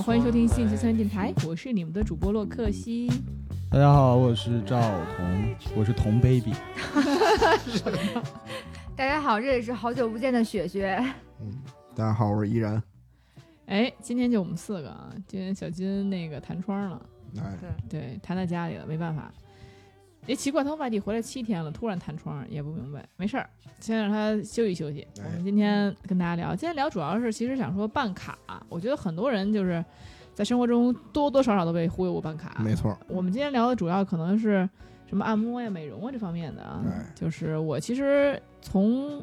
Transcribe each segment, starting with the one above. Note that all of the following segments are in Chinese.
好，欢迎收听新一期三人电台，我是你们的主播洛克西。大家好，我是赵彤，我是彤 baby。大家好，这里是好久不见的雪雪。嗯大家好，我是依然。哎，今天就我们四个啊，今天小金那个弹窗了，哎，对，弹在家里了，没办法。也奇怪，他外地回来七天了，突然弹窗，也不明白。没事儿，先让他休息休息。哎我们今天跟大家聊，今天聊主要是其实想说办卡，我觉得很多人就是在生活中多多少少都被忽悠过办卡。没错，我们今天聊的主要可能是什么按摩呀、美容啊这方面的啊。哎就是我其实从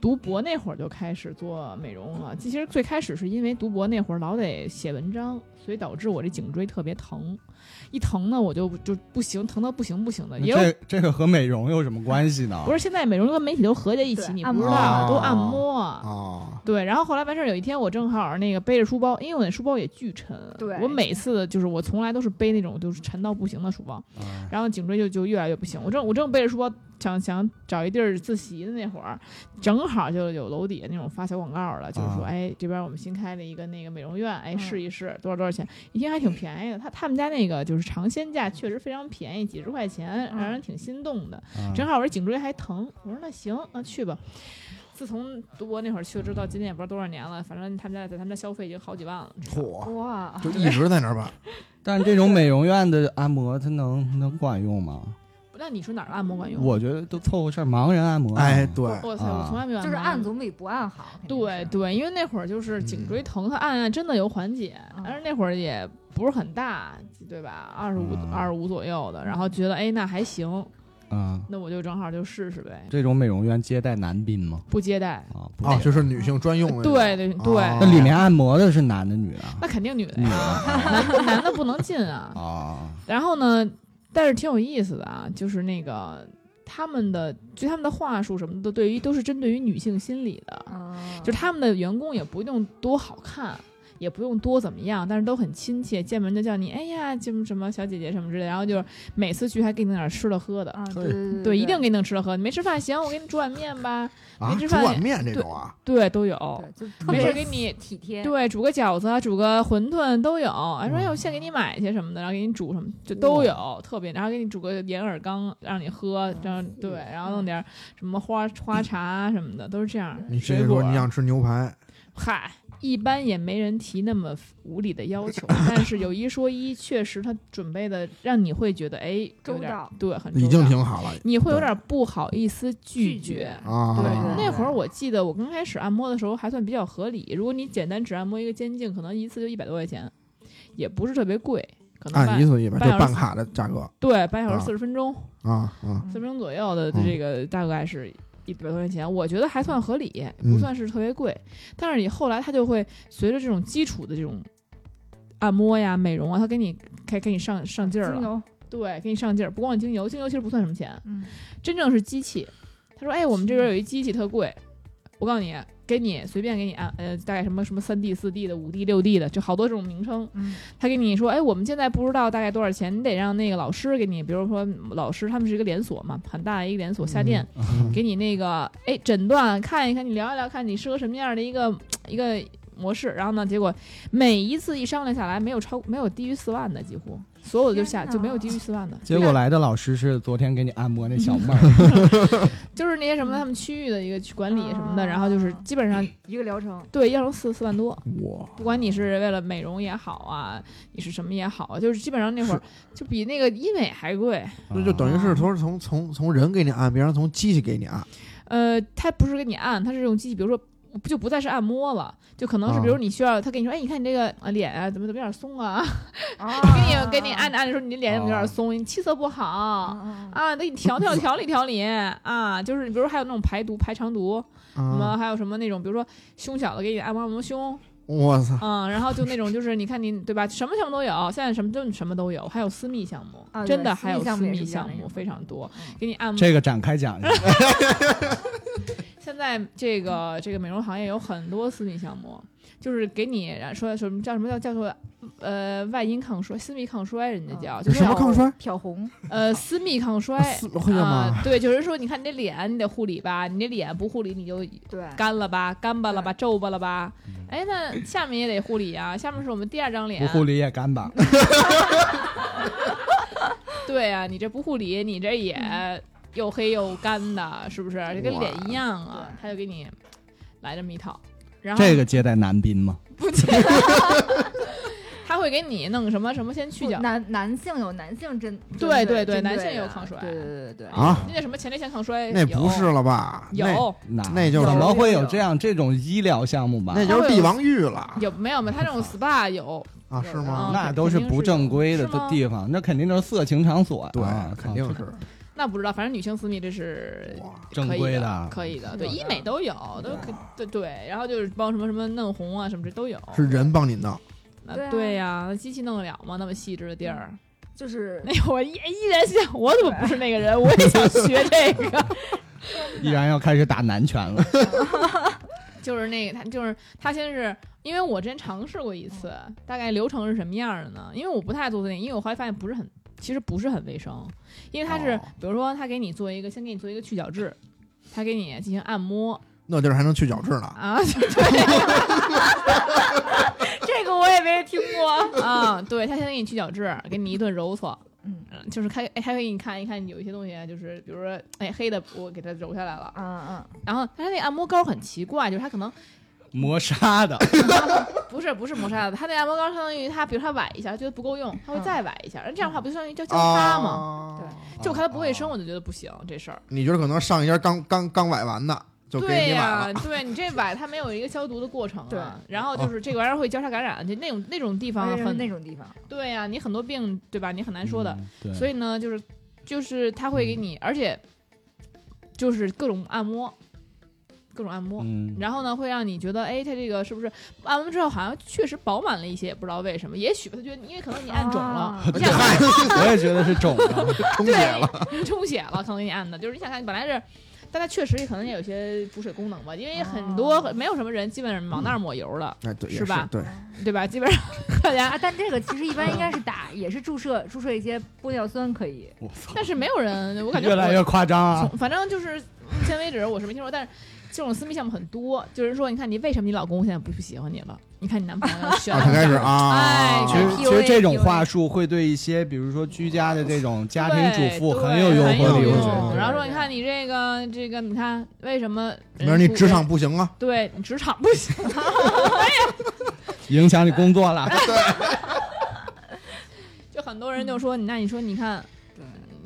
读博那会儿就开始做美容了。其实最开始是因为读博那会儿老得写文章，所以导致我这颈椎特别疼，一疼呢我就就不行，疼到不行不行的。也有这这个和美容有什么关系呢？不是现在美容跟媒体都合在一起，你不知道都啊按摩。啊，对，然后后来完事儿，有一天我正好那个背着书包，因为我那书包也巨沉，对我每次就是我从来都是背那种就是沉到不行的书包，啊然后颈椎就就越来越不行。我正我正背着书包想想找一地儿自习的那会儿，正好就有楼底下那种发小广告了，就是说，啊哎，这边我们新开了一个那个美容院，哎，嗯试一试多少多少钱？一听还挺便宜的，他他们家那个就是尝鲜价确实非常便宜，几十块钱，嗯让人挺心动的。啊正好我这颈椎还疼，我说那行，那去吧。自从读博那会儿去了之后，到今天也不知道多少年了，反正他们家在他们家消费已经好几万了。嚯，哇，就一直在那儿办。但这种美容院的按摩，它能能管用吗？那你说哪儿按摩管用？我觉得都凑合事儿，盲人按摩啊。哎，对，我操，啊我从来没有就是按总比不按好。对对，因为那会儿就是颈椎疼，他按按真的有缓解，嗯但是那会儿也不是很大，对吧？二十五嗯二十五左右的，然后觉得哎那还行，嗯，那我就正好就试试呗，这种美容院接待男宾吗？不接待。啊，就是女性专用的。对对对啊那里面按摩的是男的女的那肯定女的 男的男的不能进啊。啊？然后呢，但是挺有意思的啊，就是那个他们的就他们的话术什么的，对于都是针对于女性心理的，嗯，就是他们的员工也不用多好看，也不用多怎么样，但是都很亲切，见门就叫你哎呀，什么什么小姐姐什么之类的，然后就是每次去还给你弄点吃的喝的。啊，对对对对对，一定给你弄吃的喝的。你没吃饭行，我给你煮碗面吧。啊，煮没吃饭碗面这种啊，对，都有。没事别给你体贴。对，煮个饺子啊，煮个馄饨都有。哎，说哎，我现给你买去什么的，然后给你煮什么，就都有，特别。然后给你煮个银耳羹让你喝，这样对，然后弄点什么花花茶什么的，都是这样。你直水说你想吃牛排，嗨，一般也没人提那么无理的要求，但是有一说一，确实他准备的让你会觉得哎，有点周到。对，很周已经到挺好了。你会有点不好意思拒拒绝。对，那会儿我记得我刚开始按摩的时候还算比较合理。如果你简单只按摩一个肩颈，可能一次就一百多块钱，也不是特别贵，可能按半一次一百，半小时就办卡的价格。对半小时啊。四十分钟，啊啊，四十分钟左右的嗯。这个大概是一百多块钱，我觉得还算合理，不嗯算是特别贵。但是你后来它就会随着这种基础的这种按摩呀、美容啊，它给你开给你上上劲儿了，对，给你上劲儿。不光是精油，精油其实不算什么钱，嗯，真正是机器。他说：“哎，我们这边有一机器特贵，我告诉你，给你随便给你按，呃，大概什么什么三 D、四 D 的、五 D、六 D 的，就好多这种名称。嗯，他给你说，哎，我们现在不知道大概多少钱，你得让那个老师给你，比如说老师他们是一个连锁嘛，很大的一个连锁下店，嗯给你那个哎诊断看一看，你聊一聊，看你适合什么样的一个一个模式。然后呢，结果每一次一商量下来，没有超没有低于四万的，几乎所有的就下就没有低于四万的。结果来的老师是昨天给你按摩那小妹儿，就是那些什么他们区域的一个管理什么的，啊。然后就是基本上一个疗程，对要成四四万多，哇，不管你是为了美容也好啊，你是什么也好啊，就是基本上那会儿就比那个医美还贵。那就等于是从从从从人给你按，别人从机器给你按，呃，他不是给你按，他是用机器，比如说。不就不再是按摩了，就可能是比如啊你需要他跟你说，哎，你看你这个呃脸啊，怎么怎么有点松啊，啊，给你给你按着按着说你脸怎么有点松，你气色不好。啊，得，你调调调理调理啊，就是比如还有那种排毒排肠毒，什么啊，还有什么那种，比如说胸小的给你按摩按摩胸，我操，嗯，然后就那种就是你看你对吧，什么项目都有，现在什么真什么都有，还有私密项目，啊真的还有私私密项目非常多嗯，给你按摩。这个展开讲一下。现在这个这个美容行业有很多私密项目，就是给你说什么叫什么叫叫做呃外阴抗衰、私密抗衰，人家叫、嗯就是什么抗衰？漂红，呃私密抗衰啊、嘛？对，就是说你看你这脸你得护理吧，你这脸不护理你就对，干了吧、干巴了吧、皱巴了吧，哎，那下面也得护理啊，下面是我们第二张脸。不，护理也干巴。对啊，你这不护理，你这也又黑又干的，是不是？就跟脸一样啊，他就给你来这么一套，然后这个接待男宾吗？不接，他会给你弄什么什么先去角，男男性有男性针，对对对针男性的有抗衰对对对对对，啊那叫什么前列腺抗衰？那不是了吧？有那那就是怎么会有这样这种医疗项目吧？那就是帝王浴了有没有没有？他这种 SPA 有，啊？是吗？那都是不正规的地方，那肯定都是色情场所。对啊，肯定是。那不知道，反正女性私密这是，正规的，可以的，对，医美都有，都可对对，然后就是包什么什么嫩红啊什么这都有。是人帮你弄，那对啊对呀，那机器弄得了吗？那么细致的地儿，就是那我依依然想，我怎么不是那个人？我也想学这个。依然要开始打男拳了。就是那个他，就是他先是因为我之前尝试过一次，大概流程是什么样的呢？因为我不太做那个，因为我后来发现不是很，其实不是很卫生，因为他是、哦。比如说他给你做一个，先给你做一个去角质，他给你进行按摩。那地儿还能去角质呢。啊，对，这个我也没听过。啊。对他先给你去角质，给你一顿揉搓，嗯。嗯，就是开，哎，他会给你看一看有一些东西，就是比如说，哎，黑的我给它揉下来了，嗯嗯，然后他那按摩膏很奇怪，就是他可能磨砂的，不是不是磨砂的，他那按摩膏相当于他，比如他崴一下，觉得不够用，他会再崴一下，那这样的话不就相当于叫交叉吗？啊对。就我看他不卫生，我就觉得不行这事儿。你觉得可能上一家刚刚刚崴完的，就给你崴对呀、了。对你这崴它没有一个消毒的过程、啊，对。然后就是这个玩意儿会交叉感染，就那种那种地方很那种地方，对呀、你很多病对吧？你很难说的，所以呢，就是就是他会给你，而且就是各种按摩，各种按摩。嗯，然后呢，会让你觉得，哎，它这个是不是按完之后好像确实饱满了一些，也不知道为什么。也许他觉得，因为可能你按肿了，啊你想嗨，我也觉得是肿的。充血了。充血了，可能给你按的，就是你想看，本来是，但它确实可能也有些补水功能吧，因为很多、哦没有什么人基本上往那儿抹油了，是吧对，对吧？基本上大家啊，但这个其实一般应该是打，也是注射注射一些玻尿酸可以。但是没有人，我感觉越来越夸张啊！反正就是目前为止我是没听说，但是这种私密项目很多，就是说，你看你为什么你老公现在不不喜欢你了？你看你男朋友选啊，他开始啊，哎其实其实这种话术会对一些，比如说居家的这种家庭主妇很有诱惑力，我觉用。得。然后说，你看你这个这个，你看为什么没人出准 你职场不行啊，对你职场不行，影响你工作了。对 就很多人就说你，那你说你看，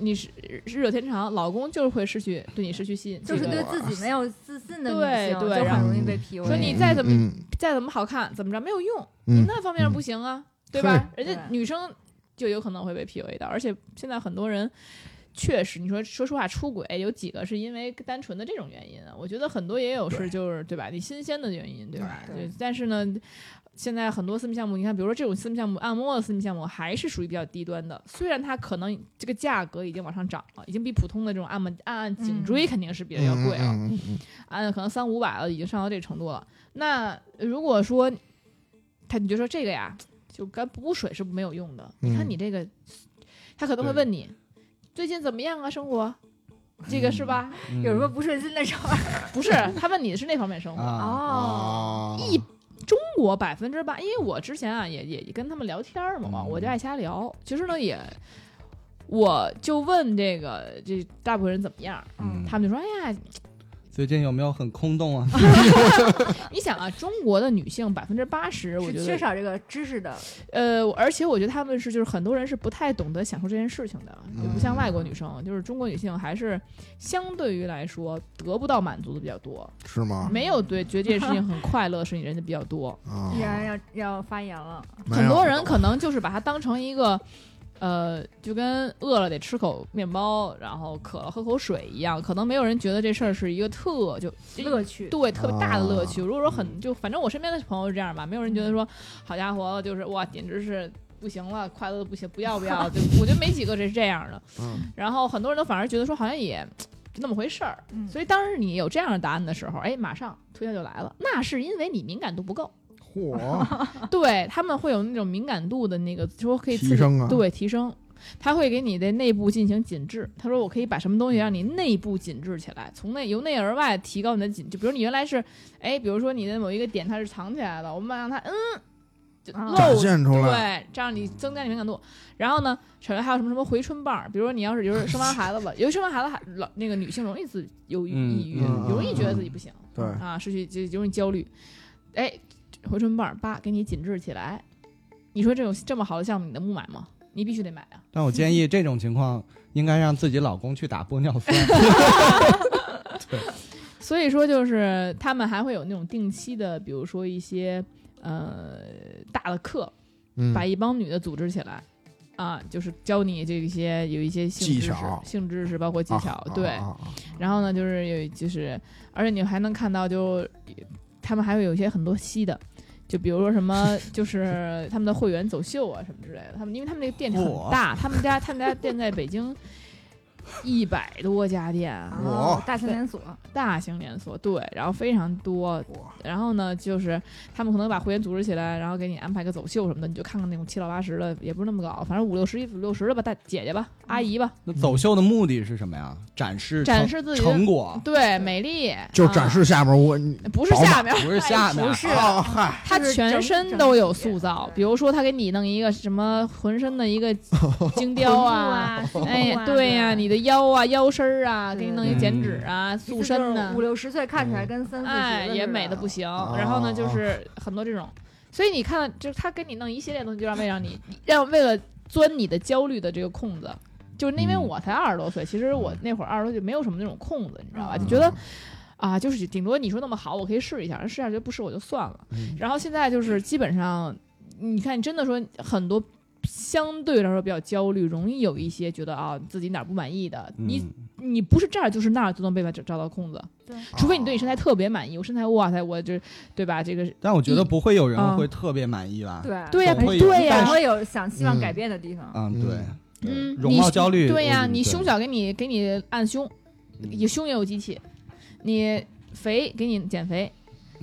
你是日久天长，老公就是会失去对你失去吸引，就是对自己没有自信的女性，对对就很容易被 PUA。说你再怎么嗯再怎么好看，怎么着没有用，你嗯，那方面不行啊，对吧？人家女生就有可能会被 PUA 到，而且现在很多人。确实，你说说实话，出轨有几个是因为单纯的这种原因啊？我觉得很多也有是就是对吧？你新鲜的原因，对吧？对对，但是呢，现在很多私密项目，你看，比如说这种私密项目，按摩的私密项目还是属于比较低端的，虽然它可能这个价格已经往上涨了，已经比普通的这种按摩按按颈椎肯定是比较要贵了，按可能三五百了，已经上到这程度了。那如果说他你就说这个呀，就干补水是没有用的。你看嗯你这个，他可能会问你最近怎么样啊，生活，这个是吧？嗯有什么不顺心的事儿？不是，他问你的是那方面生活。啊？哦，啊，一中国百分之八，因为我之前啊也也也跟他们聊天嘛，嗯我就爱瞎聊。其实呢也，我就问这个这大部分人怎么样，嗯他们就说：“哎呀，最近有没有很空洞啊？你想啊，中国的女性百分之八十，我觉得缺少这个知识的。呃，而且我觉得他们是就是很多人是不太懂得享受这件事情的，也不像外国女生，就是中国女性还是相对于来说得不到满足的比较多，是吗？没有对觉得这件事情很快乐的事情人家比较多。啊依，然要要发言了，很多人可能就是把它当成一个。呃，就跟饿了得吃口面包，然后渴了喝口水一样，可能没有人觉得这事儿是一个特就乐趣。对特别大的乐啊趣。如果说很就反正我身边的朋友是这样吧，没有人觉得说好家伙，就是哇，简直是不行了，快乐的不行，不要不要，就我觉得没几个是这样的。嗯然后很多人都反而觉得说好像也就那么回事儿。嗯所以当时你有这样的答案的时候，哎，马上推销就来了，那是因为你敏感度不够。嚯，对他们会有那种敏感度的那个说可以提升啊对提升，他会给你的内部进行紧致。他说我可以把什么东西让你内部紧致起来，从内由内而外提高你的紧，就比如你原来是哎，比如说你的某一个点它是藏起来的，我们让它嗯就啊露展现出来，对，这样你增加你敏感度。然后呢，首先还有什么什么回春棒，比如说你要是就是生完孩子了，由于生完孩子还老那个女性容易自忧郁、嗯抑郁，嗯容易觉得自己不行，对啊，失去就就容易焦虑。哎，回春棒儿叭给你紧致起来，你说这种这么好的项目，你能不买吗？你必须得买啊！但我建议这种情况应该让自己老公去打玻尿酸。所以说，就是他们还会有那种定期的，比如说一些呃大的课，嗯，把一帮女的组织起来，啊，就是教你这些有一些性知识技巧、性知识，包括技巧，啊对。啊啊啊然后呢，就是有就是，而且你还能看到就，他们还会有一些很多吸的。就比如说什么，就是他们的会员走秀啊什么之类的。他们因为他们那个店很大，他们家他们家店在北京一百多家店，哦，大型连锁，大型连锁，对，然后非常多。然后呢，就是他们可能把会员组织起来，然后给你安排个走秀什么的，你就看看那种七老八十的，也不是那么高，反正五六十、五六十的吧，大姐姐吧，阿姨吧，那走秀的目的是什么呀？展示展示自己的成果，对，美丽，就展示下面我啊不是下面，不是下面不是。他全身都有塑造，比如说他给你弄一个什么浑身的一个 精雕啊。哎对呀，你的腰啊、腰身儿啊，给你弄一对减脂啊、塑身呐五，六十岁看起来跟三四十哎，也美的不行。哦然后呢，就是很多这种，所以你看，就是他给你弄一系列东西，就让为让你 让为了钻你的焦虑的这个空子。就是因为嗯我才二十多岁，其实我那会儿二十多岁没有什么那种空子，你知道吧？嗯就觉得啊，就是顶多你说那么好，我可以试一下，试一下觉得不试我就算了。嗯然后现在就是基本上，你看，你真的说很多相对来说比较焦虑，容易有一些觉得啊自己哪儿不满意的，你嗯。你不是这儿就是那儿都能被他找找到空子，对。除非你对你身材特别满意，我身材哇塞，我这对吧？这个但我觉得不会有人嗯。会特别满意吧？对对呀、总会有对呀、总会有想希望嗯。改变的地方。嗯，嗯。对，嗯，容你貌焦虑，对呀、我你胸小给你给你按胸，你胸也有机器，你肥给你减肥，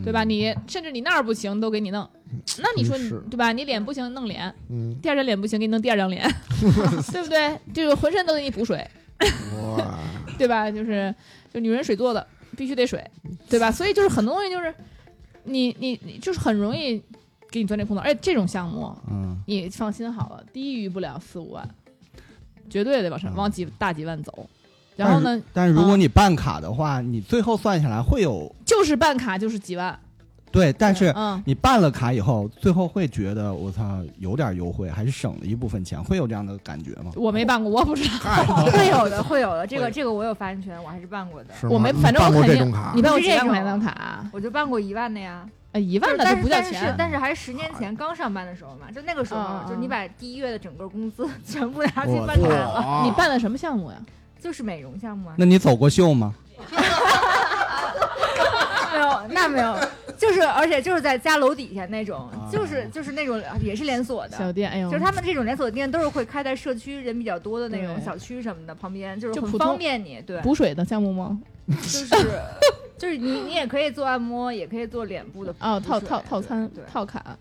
对吧？嗯你甚至你那儿不行都给你弄，那你说你对吧？你脸不行弄脸，嗯，第二张脸不行给你弄第二张脸，对不对？这个浑身都给你补水，哇，对吧？就是就女人水做的，必须得水，对吧？所以就是很多东西就是你你你就是很容易给你钻这空子，而且这种项目嗯，你放心好了，低于不了四五万，绝对得往上嗯往几大几万走。然后呢，但是如果嗯你办卡的话，你最后算下来会有就是办卡就是几万，对，但是嗯，你办了卡以后，最后会觉得我操有点优惠，还是省了一部分钱，会有这样的感觉吗？我没办过，我不知道。会有的，会有的，这个这个我有发言权，我还是办过的。我没，反正我办过肯定这种卡你，办过这种万块钱的卡？我就办过一万的呀，呃，一万的就不叫但是但是是钱。但是还是十年前刚上班的时候嘛，就那个时候，就是你把第一月的整个工资 全部拿去办卡了，你办的什么项目呀？就是美容项目啊。那你走过秀吗？没有，那没有，就是而且就是在家楼底下那种，啊就是就是那种也是连锁的。小店，哎呦，就是他们这种连锁店都是会开在社区人比较多的那种小区什么的旁边，就是很就方便你。对，补水的项目吗？就是就是你你也可以做按摩，也可以做脸部的哦，套套套餐对套卡。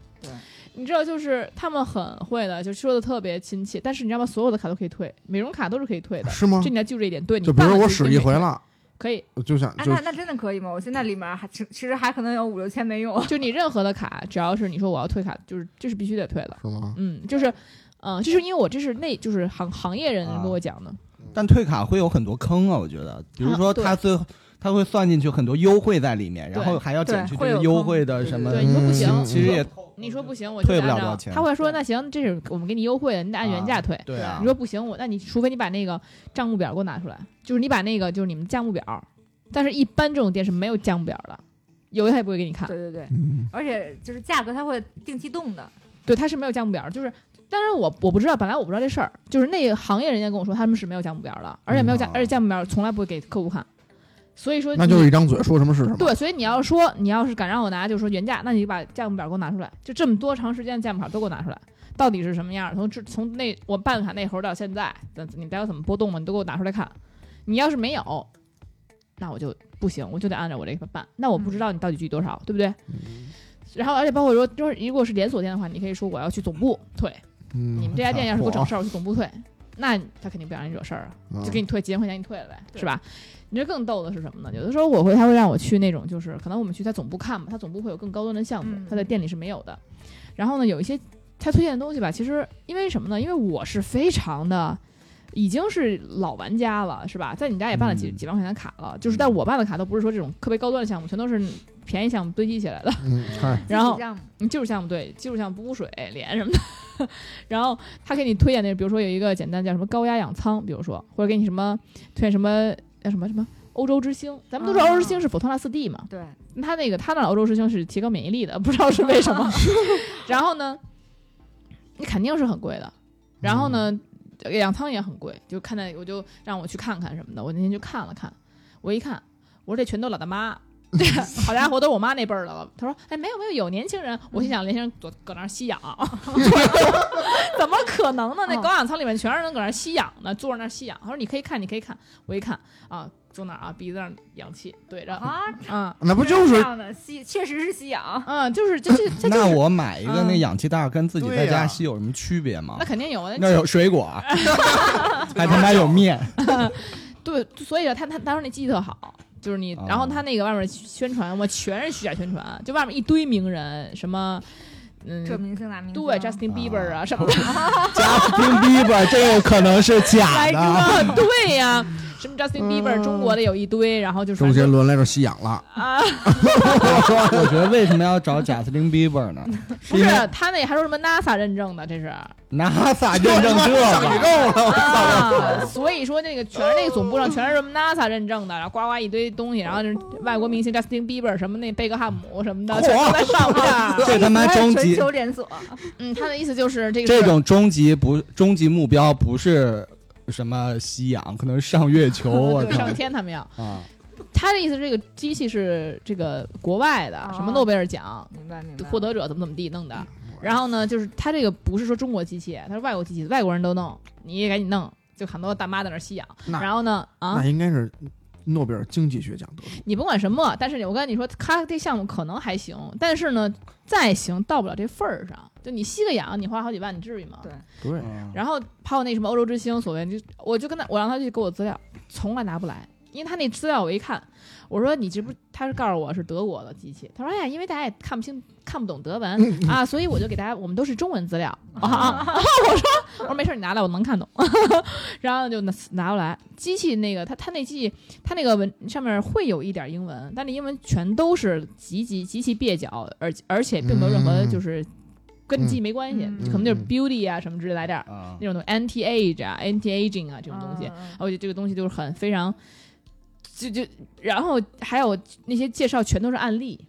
对，你知道，就是他们很会的，就说的特别亲切。但是你知道吗？所有的卡都可以退，美容卡都是可以退的。是吗这？你要记住这一点。对，你就比如我使一回了，可以。我就想就啊那那真的可以吗？我现在里面还其其实还可能有五六千没用。就你任何的卡，只要是你说我要退卡，就是这是必须得退的。是吗？嗯，就是，嗯、就是因为我这是内就是行行业人啊跟我讲的。但退卡会有很多坑啊，我觉得，比如说他最后他会算进去很多优惠在里面，然后还要减去优惠的什么，对，你说不行，嗯其实也你说不行，我就退不得按照了多少钱他会说那行，这是我们给你优惠的，你得按原价退。对啊你，说不行，我那你除非你把那个账目表给我拿出来，就是你把那个就是你们价目表，但是一般这种店是没有价目表的，有的他也不会给你看。对对对，嗯，而且就是价格他会定期动的。对，他是没有价目表，就是。当然我我不知道，本来我不知道这事儿，就是那个行业人家跟我说他们是没有价目表的，而且没有价，嗯而且价目表从来不会给客户看，所以说那就是一张嘴，说什么是什么。对，所以你要说你要是敢让我拿，就说原价，那你就把价目表给我拿出来，就这么多长时间的价目表都给我拿出来，到底是什么样儿？从这从那我办卡那会儿到现在，那你待会怎么波动嘛？你都给我拿出来看。你要是没有，那我就不行，我就得按照我这个办。那我不知道你到底具体多少，对不对？然后而且包括说，就是如果是连锁店的话，你可以说我要去总部退，嗯，你们这家店要是给我整事儿，我去总部退，那他肯定不想让你惹事儿啊，就给你退几千块钱，你退了呗，是吧？你这更逗的是什么呢？有的时候我会，他会让我去那种，就是可能我们去他总部看嘛，他总部会有更高端的项目，嗯他在店里是没有的。然后呢，有一些他推荐的东西吧，其实因为什么呢？因为我是非常的。已经是老玩家了，是吧？在你家也办了几、嗯几万块钱卡了，就是但我办的卡都不是说这种特别高端的项目，全都是便宜项目堆积起来的。嗯，然后基础项目嗯，技术项目对，技术项目补补水、脸什么的。然后他给你推荐那，比如说有一个简单叫什么高压氧舱，比如说或者给你什么推荐什么叫什么什么欧洲之星，咱们都知道欧洲之星是佛托纳四 D 嘛，对，他那个他那欧洲之星是提高免疫力的，不知道是为什么。然后呢，你肯定是很贵的。然后呢，氧舱也很贵，就看在我就让我去看看什么的，我那天就看了看，我一看，我说这全都老大妈。这 好家伙，都是我妈那辈儿的了。他说：“哎，没有没有，有年轻人。”我心想，年轻人搁搁那儿吸氧，怎么可能呢？那哦高氧舱里面全是人搁那儿吸氧呢，坐在那儿吸氧。他说：“你可以看，你可以看。”我一看啊，坐那儿啊，鼻子上氧气对着，啊，嗯那不就是这样的吸，确实是吸氧。嗯，就是就是那我买一个那嗯氧气袋，跟自己在家吸有什么区别吗那？肯定有啊，那有水果，还他妈有面，对，所以啊他他他说那机器特好，就是你，然后他那个外面宣传，我全是虚假宣传，就外面一堆名人，什么，嗯，这明星那明星，对，Justin Bieber 啊什么的，贾斯汀比伯这有可能是假的。哥，对呀，什么 Justin Bieber 中国的有一堆，然后就是周杰伦来这吸氧了，啊，我觉得为什么要找 Justin Bieber 呢？不是他那还说什么 NASA 认证的，这是 NASA 认证这个，啊，所以说那个全是那个总部上全是什么 NASA 认证的，然后呱呱一堆东西，然后就是外国明星 Justin Bieber 什么那贝克汉姆什么的，全都在上面。这他妈终全极球连锁，嗯，他的意思就是这个这种终极不终极目标不是什么吸氧，可能是上月球。上天他们要。啊！他的意思这个机器是这个国外的，哦什么诺贝尔奖明白明白。获得者怎么怎么地弄的。然后呢，就是他这个不是说中国机器，他是外国机器，外国人都弄，你也赶紧弄。就很多大妈在那吸氧，然后呢，啊那，应该是诺贝尔经济学奖得主。你甭管什么，但是我跟你说，他这项目可能还行，但是呢，再行到不了这份儿上。就你吸个氧，你花好几万，你至于吗？对然后还有那什么欧洲之星，所谓就我就跟他，我让他去给我资料，从来拿不来，因为他那资料我一看，我说你这不，他是告诉我是德国的机器，他说哎呀，因为大家也看不清看不懂德文。啊，所以我就给大家，我们都是中文资料。啊啊，我说我说没事，你拿来，我能看懂，然后就拿拿过来，机器那个他他那机器他那个文上面会有一点英文，但那英文全都是极极极其蹩脚，而而且并没有任何嗯。就是。跟机器没关系，嗯。可能就是嗯。beauty 啊什么之类来点那种东西，anti age 啊，anti aging 啊这种东西，嗯嗯嗯而且这个东西就是很非常，就就然后还有那些介绍全都是案例。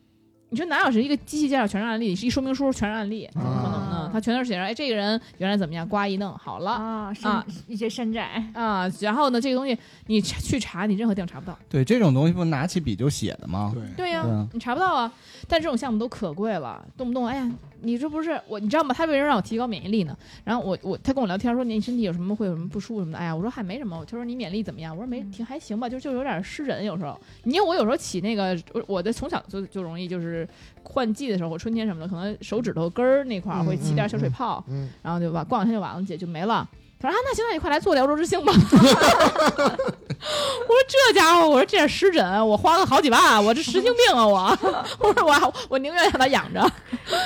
你说哪有是一个机器介绍全是案例，是一说明书全是案例，怎么可能呢啊？它全都是写着，哎，这个人原来怎么样，呱一弄好了啊，一些山寨，啊，然后呢，这个东西你查去查，你任何地方查不到。对这种东西不拿起笔就写的吗？对，对呀、对啊你查不到啊。但这种项目都可贵了，动不动哎呀，你这不是我，你知道吗？他为什么让我提高免疫力呢？然后我我他跟我聊天说你身体有什么会有什么不舒服什么的？哎呀，我说还没什么。他说你免疫力怎么样？我说没挺还行吧，就就有点湿疹，有时候。因为我有时候起那个我我的从小就就容易就是换季的时候，或春天什么的，可能手指头根儿那块儿会起点小水泡，嗯，然后就完过两天就完了，姐就没了。他说啊，那行，那你快来做辽州之星吧。我说这家伙，我说这点湿疹，我花了好几万，我这神经病啊我！我说我还我宁愿让他养着。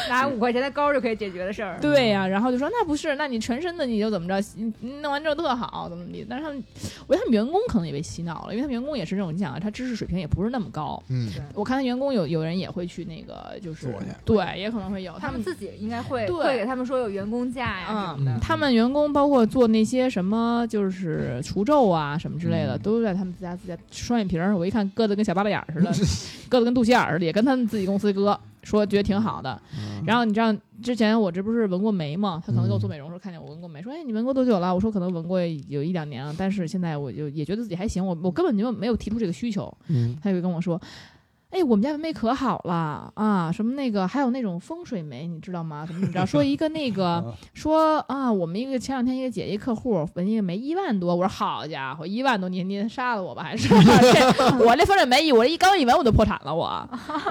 拿五块钱的膏就可以解决的事儿。对呀、然后就说那不是，那你全身的你就怎么着，你你弄完之后特好，怎么怎么地。但是他们，我觉得他们员工可能也被洗脑了，因为他们员工也是这种，你想啊，他知识水平也不是那么高。嗯，我看他员工有有人也会去那个，就是对，也可能会有他们自己应该会对会给他们说有员工价呀什么的。他们员工包括做那些什么，就是除皱啊什么之类的，嗯都在他们自家自家双眼皮儿，我一看割的跟小巴巴眼儿似的，割的跟肚脐眼儿似的，也跟他们自己公司割，说觉得挺好的。然后你知道之前我这不是纹过眉吗？他可能给我做美容时候看见我纹过眉，说哎你纹过多久了？我说可能纹过有一两年了，但是现在我就也觉得自己还行，我我根本就没有提出这个需求。嗯，他就跟我说。哎，我们家纹眉可好了啊，什么那个还有那种风水眉，你知道吗？怎么怎么着？说一个那个说啊，我们一个前两天一个姐姐客户纹一个眉一万多，我说好家伙，一万多你你杀了我吧还是？这我这风水眉一我这一刚一纹我就破产了我，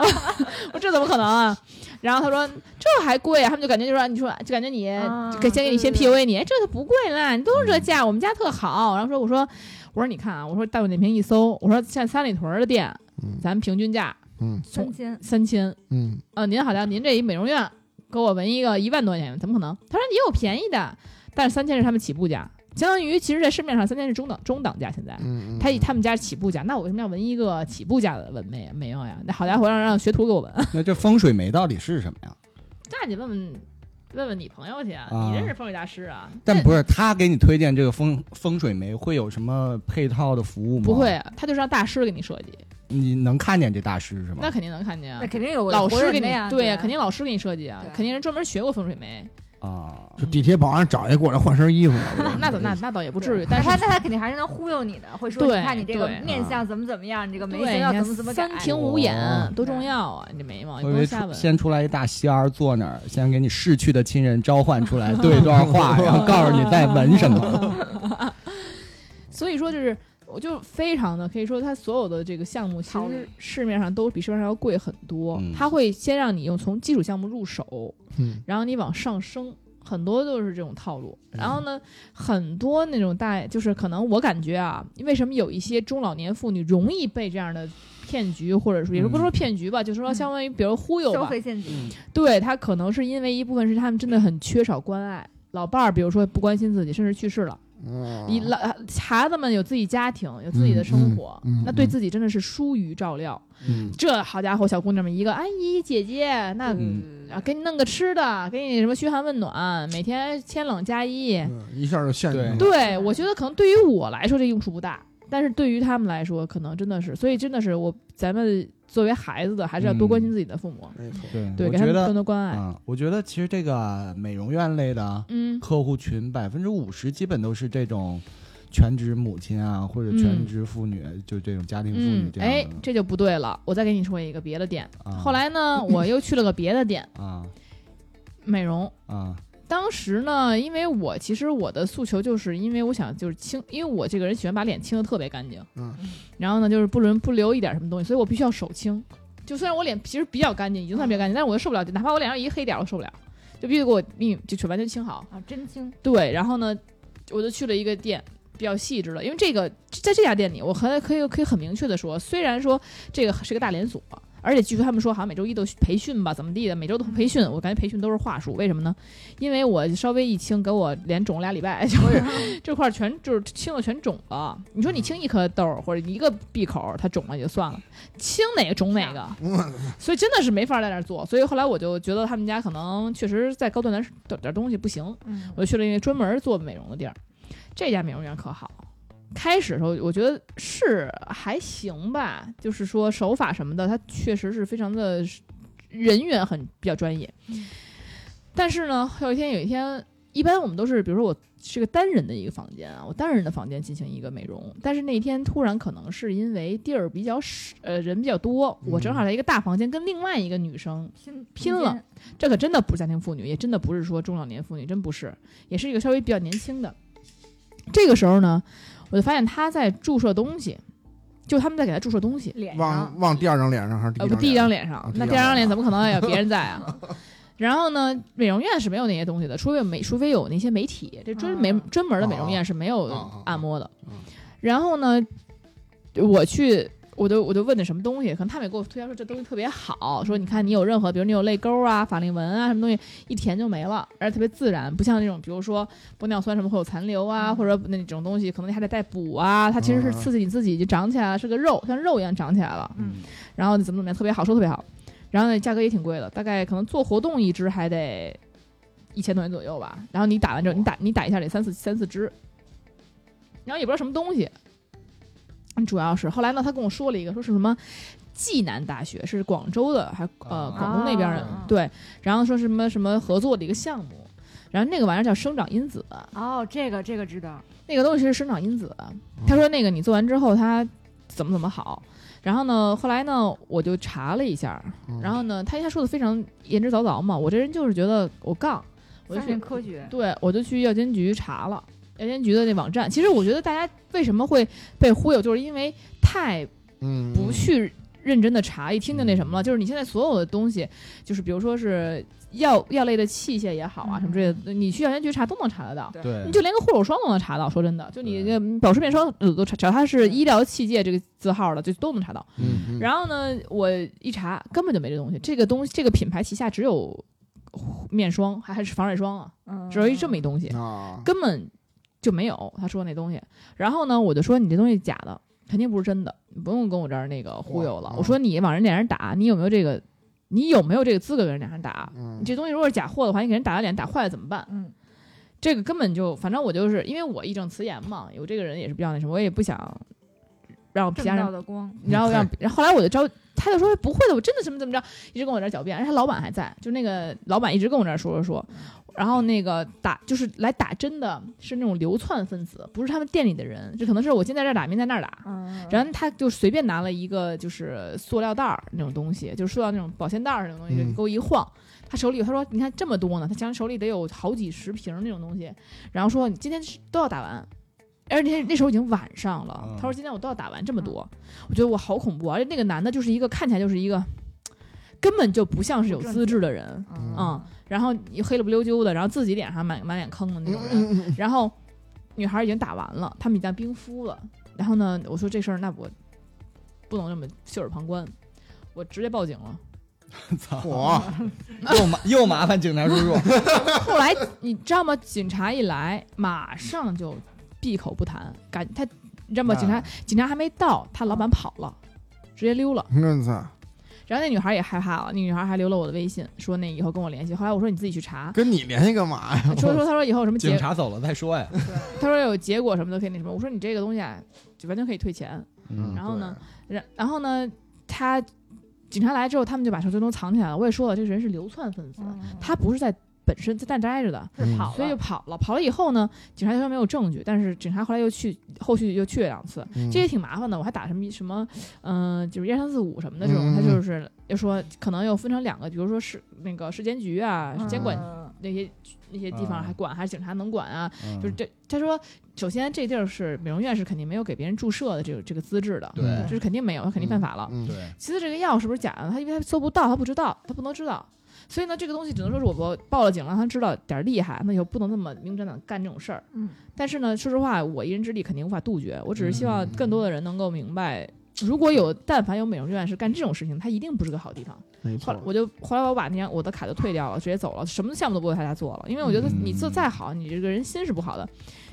我这怎么可能啊？然后他说这还贵啊，他们就感觉就说你说就感觉你啊给先给你先对对 PUA 你，哎这就不贵啦，你都是这价，我们家特好。然后说我说我说你看啊，我说大众点评一搜，我说像三里屯的店，嗯咱们平均价嗯三千，三千，嗯呃，您好像您这一美容院给我纹一个一万多块钱，怎么可能？他说也有便宜的，但是三千是他们起步价，相当于其实在市面上三千是中等中档价，现在。嗯，他以他们家起步价，那我为什么要纹一个起步价的纹眉没有呀？那好家伙，让让学徒给我纹，那这风水眉到底是什么呀？那你问问问问你朋友去啊，啊你认识风水大师啊？但不是他给你推荐这个风风水眉会有什么配套的服务吗？不会，，啊，他就是让大师给你设计，你能看见这大师是吗？那肯定能看见啊那。肯定有老师给你对呀，呀，肯定老师给你设计啊，肯定人专门学过风水眉。啊，就地铁保安找一个过来换身衣服了，那怎那那倒也不不至于，但是他那他肯定还是能忽悠你的，会说你看你这个面相怎么怎么样，你这个眉，形要怎么怎么改三，庭五眼哦多重要啊！你这眉毛，你我以为出不能瞎纹。先出来一大仙儿坐那儿，先给你逝去的亲人召唤出来，对一段话，然后告诉你在纹什么。所以说就是，我就非常的可以说，它所有的这个项目其实市面上都比市面上要贵很多。嗯它会先让你用从基础项目入手，嗯然后你往上升，很多都是这种套路。然后呢，很多那种大就是可能我感觉啊，为什么有一些中老年妇女容易被这样的骗局，或者说也不是说骗局吧，就是说嗯相当于比如忽悠消吧，费陷阱，对他可能是因为一部分是他们真的很缺少关爱，老伴儿比如说不关心自己，甚至去世了。嗯你老孩子们有自己家庭，有自己的生活，嗯嗯嗯那对自己真的是疏于照料。嗯这好家伙，小姑娘们一个阿姨姐姐，那、嗯啊给你弄个吃的，给你什么嘘寒问暖，每天千冷加衣。嗯一下就陷进去了，对我觉得可能对于我来说这用处不大，但是对于他们来说，可能真的是，所以真的是我咱们作为孩子的，还是要多关心自己的父母，没错，对，对，给他们我觉得更多关爱。啊，我觉得其实这个美容院类的嗯，客户群百分之五十基本都是这种全职母亲啊，或者全职妇女，就这种家庭妇女嗯，这样哎的。，这就不对了。我再给你说一个别的店。啊后来呢，我又去了个别的店，啊美容。啊当时呢，因为我其实我的诉求就是因为我想就是清，因为我这个人喜欢把脸清的特别干净，嗯，然后呢就是不留不留一点什么东西，所以我必须要手清。就虽然我脸其实比较干净，已经算比较干净，但是我又受不了，哪怕我脸上一个黑点儿我受不了，就必须给我命就全完全清好。啊，真清，对，然后呢，我就去了一个店，比较细致了，因为这个在这家店里，我还可以可以很明确的说，虽然说这个是个大连锁，而且据说他们说好像每周一都培训吧，怎么地的，每周都培训，我感觉培训都是话术，为什么呢？因为我稍微一清，给我脸肿了俩礼拜，就是这块儿全就是青的全肿了。你说你清一颗痘儿或者一个闭口它肿了也就算了，清哪个肿哪个 所以真的是没法在那儿做。所以后来我就觉得他们家可能确实在高端点儿点东西不行，嗯，我就去了一个专门做美容的地儿。这家美容院可好，开始的时候我觉得是还行吧，就是说手法什么的，它确实是非常的人员很比较专业。嗯但是呢，有一天有一天，一般我们都是，比如说我是个单人的一个房间啊，我单人的房间进行一个美容。但是那天突然可能是因为地儿比较少，呃，人比较多，我正好在一个大房间跟另外一个女生拼拼了，这可真的不是家庭妇女，也真的不是说中老年妇女，真不是，也是一个稍微比较年轻的。这个时候呢，我就发现他在注射东西，就他们在给他注射东西，脸上往往第二张脸上还是呃，不，第一张脸上啊，那第二张脸怎么可能有别人在啊？然后呢，美容院是没有那些东西的，除非有美，除非有那些媒体，这专美啊专门的美容院是没有啊啊啊按摩的嗯。然后呢，我去，我就我就问的什么东西，可能他们也给我推销说这东西特别好，说你看你有任何，比如你有泪沟啊、法令纹啊什么东西，一填就没了，而且特别自然，不像那种比如说玻尿酸什么会有残留啊，嗯。或者那种东西可能你还得再补啊，它其实是嗯。刺激你自己就长起来了，是个肉，像肉一样长起来了。嗯然后怎么怎么样，特别好，说特别好，然后呢价格也挺贵的，大概可能做活动一支还得一千多元左右吧。然后你打完之后，你打你打一下得三四三四支，然后也不知道什么东西，嗯主要是后来呢，他跟我说了一个，说是什么暨南大学，是广州的，还呃啊广东那边的，啊对，然后说什么什么合作的一个项目。然后那个玩意儿叫生长因子，哦，这个这个知道，那个东西是生长因子。他说那个你做完之后，它怎么怎么好。然后呢，后来呢，我就查了一下，嗯然后呢，他他说的非常言之凿凿嘛，我这人就是觉得我杠，我就相去信科学。对，我就去药监局查了药监局的那网站。其实我觉得大家为什么会被忽悠，就是因为太嗯，不去认真的查，一听就那什么了。就是你现在所有的东西，就是比如说是药药类的器械也好啊，嗯什么之类的，你去药监局查都能查得到。对你就连个护手霜都能查到，说真的，就你个保湿面霜呃都查，只要它是医疗器械这个字号的，就都能查到。嗯，嗯然后呢，我一查根本就没这东西，这个东西这个品牌旗下只有面霜，还还是防晒霜啊，嗯，只有一这么一东西，啊，根本就没有他说那东西。然后呢，我就说你这东西假的，肯定不是真的，你不用跟我这儿那个忽悠了。我说你往人脸上打，你有没有这个？你有没有这个资格给人脸上打？嗯你这东西如果是假货的话，你给人打了脸打坏了怎么办？嗯，这个根本就，反正我就是因为我义正辞严嘛，有这个人也是比较那什么，我也不想让其他正人道的光，然后让，然后后来我就招，他就说不会的，我真的怎么怎么着，一直跟我这儿狡辩，而且他老板还在，就那个老板一直跟我这儿说说说，然后那个打就是来打针的是那种流窜分子，不是他们店里的人，就可能是我今天在这儿打，明天在那儿打。嗯，然后他就随便拿了一个就是塑料袋儿那种东西，就是塑料那种保鲜袋儿那种东西，嗯。就给我一晃。他手里，他说你看这么多呢，他讲手里得有好几十瓶儿那种东西，然后说你今天都要打完，而且那时候已经晚上了，嗯他说今天我都要打完这么多，我觉得我好恐怖啊，而且那个男的就是一个看起来就是一个根本就不像是有资质的人，嗯嗯，然后一黑了不溜秋的，然后自己脸上满满脸坑的那种人，嗯嗯嗯然后女孩已经打完了，他们已经冰敷了。然后呢，我说这事儿那我不能这么袖手旁观，我直接报警了。操，又麻又麻烦警察叔叔，后来你知道吗？警察一来，马上就闭口不谈，赶他，你知道吗？警察啊警察还没到，他老板跑了，直接溜了。我操，然后那女孩也害怕了，那女孩还留了我的微信，说那以后跟我联系。后来我说你自己去查，跟你联系干嘛呀？说说 他说以后什么结，警察走了再说呀。他说有结果什么的可以那什么。我说你这个东西啊，就完全可以退钱。嗯然后呢，然然后呢，他警察来之后，他们就把手机都藏起来了。我也说了，这个人是流窜分子，嗯他不是在本身在那待着的，跑了，所以就跑了。跑了以后呢，警察就说没有证据，但是警察后来又去，后续又去了两次，嗯这也挺麻烦的。我还打什么什么，嗯、就是一二三四五什么的这种，嗯他就是又说可能又分成两个，比如说是那个市监局啊，嗯监管那些那些地方还管，还是警察能管啊？嗯就是这，他说，首先这地儿是美容院是肯定没有给别人注射的这个这个资质的，对这是肯定没有，他肯定犯法了。嗯对，其次，这个药是不是假的？他因为他搜不到，他不知道，他不能知道。所以呢，这个东西只能说是我我报了警，让他知道点儿厉害，那以后不能那么明目张胆干这种事儿。嗯，但是呢，说实话，我一人之力肯定无法杜绝。我只是希望嗯更多的人能够明白，如果有但凡有美容院是干这种事情，它一定不是个好地方。没错后来，我就后来我把那张我的卡就退掉了，直接走了，什么项目都不为他家做了，因为我觉得你做再好，你这个人心是不好的，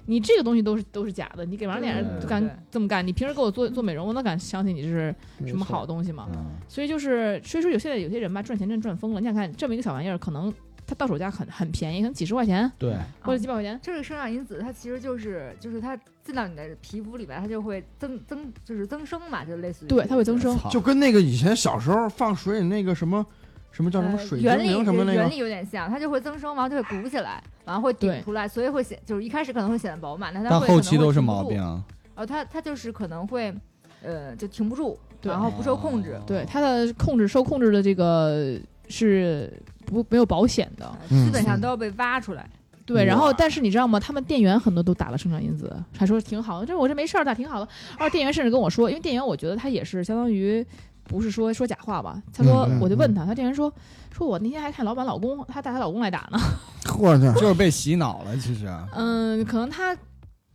你这个东西都是都是假的，你给往脸上对就敢这么干，你平时给我做做美容，我能敢相信你这是什么好东西吗？嗯所以就是，所以说有现在有些人吧，赚钱真赚疯了。你想看这么一个小玩意儿，可能它到手价很很便宜，可能几十块钱对，或者几百块钱。这个生长因子它其实就是就是它进到你的皮肤里边，它就会增增就是增生嘛，就类似于对，它会增生。就跟那个以前小时候放水里那个什么什么叫什么呃水精原理灵什么那个原理，有点像，它就会增生，然后就会鼓起来，然后会顶出来，所以会显就是一开始可能会显得饱满，但它但后期都是毛病。然后它它就是可能会呃就停不住，对然后不受控制哦。对它的控制受控制的这个是不没有保险的。嗯基本上都要被挖出来。对，然后但是你知道吗？他们店员很多都打了生长因子，还说挺好的，这我这没事儿打，挺好的。而店员甚至跟我说，因为店员我觉得他也是相当于不是说说假话吧，他说、我就问他，他店员说说我那天还看老板老公，他带他老公来打呢。我去，就是被洗脑了，其实。嗯，可能他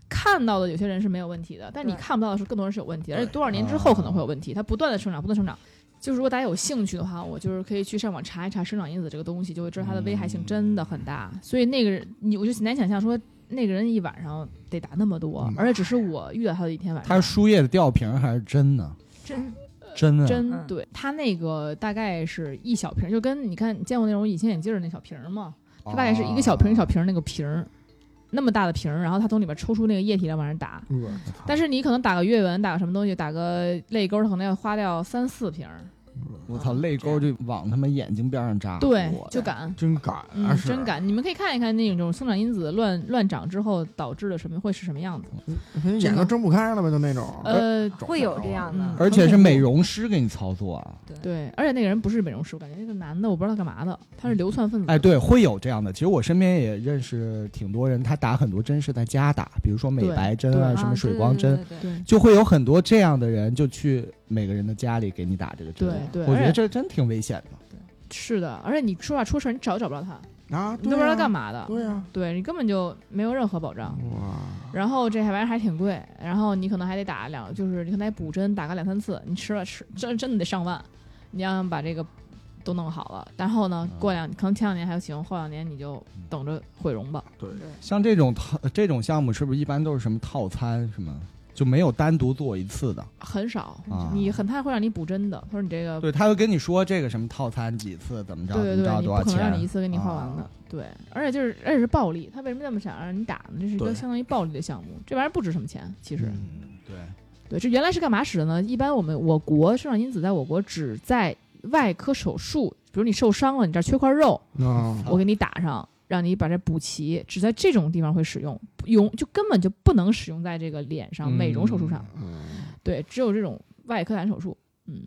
看到的有些人是没有问题的，但你看不到的是更多人是有问题的，而且多少年之后可能会有问题，他不断的生长，不断地生长。就是如果大家有兴趣的话，我就是可以去上网查一查生长因子这个东西，就会知道它的危害性真的很大。所以那个人，你我就难想象说那个人一晚上得打那么多，嗯而且只是我遇到他的一天晚上。他是输液的吊瓶还是针呢？真真真对他那个大概是一小瓶，就跟你看你见过那种隐形眼镜儿那小瓶儿吗？它大概是一个小瓶儿一小瓶儿那个瓶儿，那么大的瓶儿，然后他从里边抽出那个液体来往上打。但是你可能打个月纹，打个什么东西，打个泪沟，他可能要花掉三四瓶儿，我操，泪沟就往他们眼睛边上扎。对，就敢。真敢啊！嗯，真敢！你们可以看一看那种生长因子乱乱长之后导致的什么会是什么样子。眼都睁不开了吧？就那种。呃，会有这样的嗯，而且是美容师给你操作啊。对，而且那个人不是美容师，我感觉那个男的我不知道他干嘛的，他是流窜分子。哎，对，会有这样的。其实我身边也认识挺多人，他打很多针是在家打，比如说美白针啊，什么水光针，对对对对对就会有很多这样的人就去每个人的家里给你打这个针。对对，我觉得这真挺危险的。是的，而且你说话出事儿你找也找不着他，啊，你都不知道他干嘛？的，对呀，对你根本就没有任何保障。哇，然后这玩意儿还挺贵，然后你可能还得打两，就是你可能得补针打个两三次，你吃了吃真真的得上万，你要想把这个都弄好了。然后呢，过两可能前两年还行，后两年你就等着毁容吧。对，像这种套这种项目，是不是一般都是什么套餐什么，就没有单独做一次的？很少，啊你很他会让你补针的，他说你这个对，他会跟你说这个什么套餐几次怎么着，对对对，怎么着多少你不可能让你一钱。次给你画完的。啊对，而且就是而且是暴利，他为什么那么想让你打呢？这是一个对相当于暴利的项目，这玩意儿不值什么钱，其实。嗯，对，对，这原来是干嘛使的呢？一般我们我国生长因子在我国只在外科手术，比如你受伤了，你这儿缺块肉，啊，我给你打上，让你把这补齐，只在这种地方会使用，不用就根本就不能使用在这个脸上、美容手术上。嗯对，只有这种外科男手术，嗯，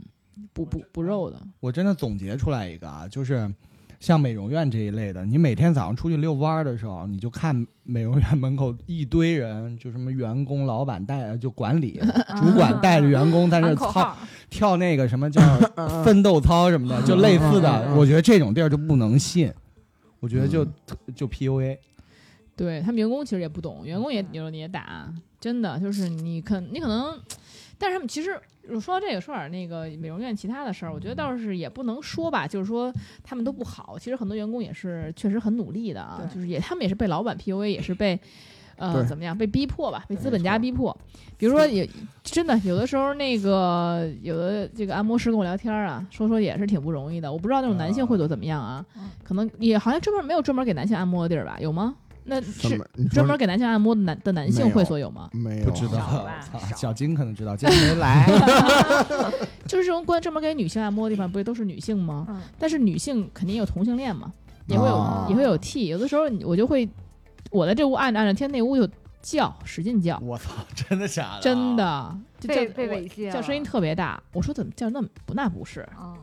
补补补肉的。我真的总结出来一个啊，就是像美容院这一类的，你每天早上出去遛弯儿的时候，你就看美容院门口一堆人，就什么员工、老板带就管理主管带着员工在那 操跳那个什么叫 奋斗操什么的，就类似的。我觉得这种地儿就不能信，我觉得就就 PUA。对他们员工其实也不懂，员工也有的也打，真的就是你可你可能，但是他们其实我说到这个，说点那个美容院其他的事儿，我觉得倒是也不能说吧，就是说他们都不好，其实很多员工也是确实很努力的啊，就是也他们也是被老板 PUA，也是被。呃，怎么样？被逼迫吧，被资本家逼迫。比如说也，真的有的时候，那个有的这个按摩师跟我聊天啊，说说也是挺不容易的。我不知道那种男性会所怎么样啊？嗯可能也好像专门没有专门给男性按摩的地儿吧？有吗？那是专门给男性按摩的男的男性会所有吗？没有不知道 小金可能知道，今天没来。就是这种关专门给女性按摩的地方，不是都是女性吗？嗯但是女性肯定有同性恋嘛，也会有、哦也会有 T。有的时候我就会，我在这屋按着按着，天那屋就叫，使劲叫，我操，真的假的？真。的就被叫我被猥亵了，叫声音特别大。我说怎么叫那么不？那不是，啊，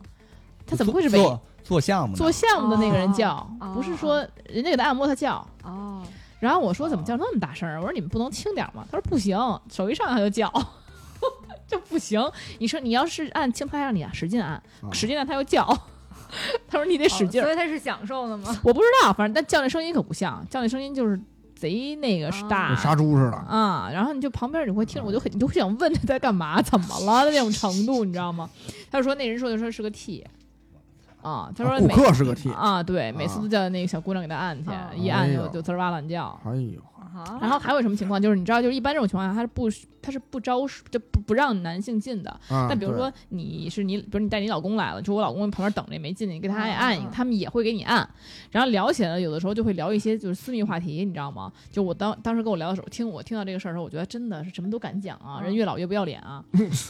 他怎么会是猥做做项目呢？做项目的那个人叫？哦不是说人家给他按摩他叫。哦，然后我说怎么叫那么大声儿？我说你们不能轻点儿吗？他说不行，手一上他就叫，就不行。你说你要是按轻拍让你啊使劲按，啊使劲按他又叫。他说你得使劲儿，哦所以他是享受的吗？我不知道，反正但叫那声音可不像，叫那声音就是贼那个是大跟杀猪似的。啊。然后你就旁边你会听着，我就很你就会想问他在干嘛，怎么了的那种程度，你知道吗？他就说那人说就说是个 T。啊，他说啊顾每客是个 T，啊，对，每次啊都叫那个小姑娘给他按去，啊一按就就滋儿哇乱叫。哎呦，啊然后还有什么情况？就是你知道，就是一般这种情况下，他是不他是不招就不不让男性进的。啊但比如说你是你，比如你带你老公来了，就我老公旁边等着也没进去，你给他也按一个，他们也会给你按。然后聊起来了，有的时候就会聊一些就是私密话题，你知道吗？就我当当时跟我聊的时候，听我听到这个事儿的时候，我觉得真的是什么都敢讲啊，嗯人越老越不要脸啊。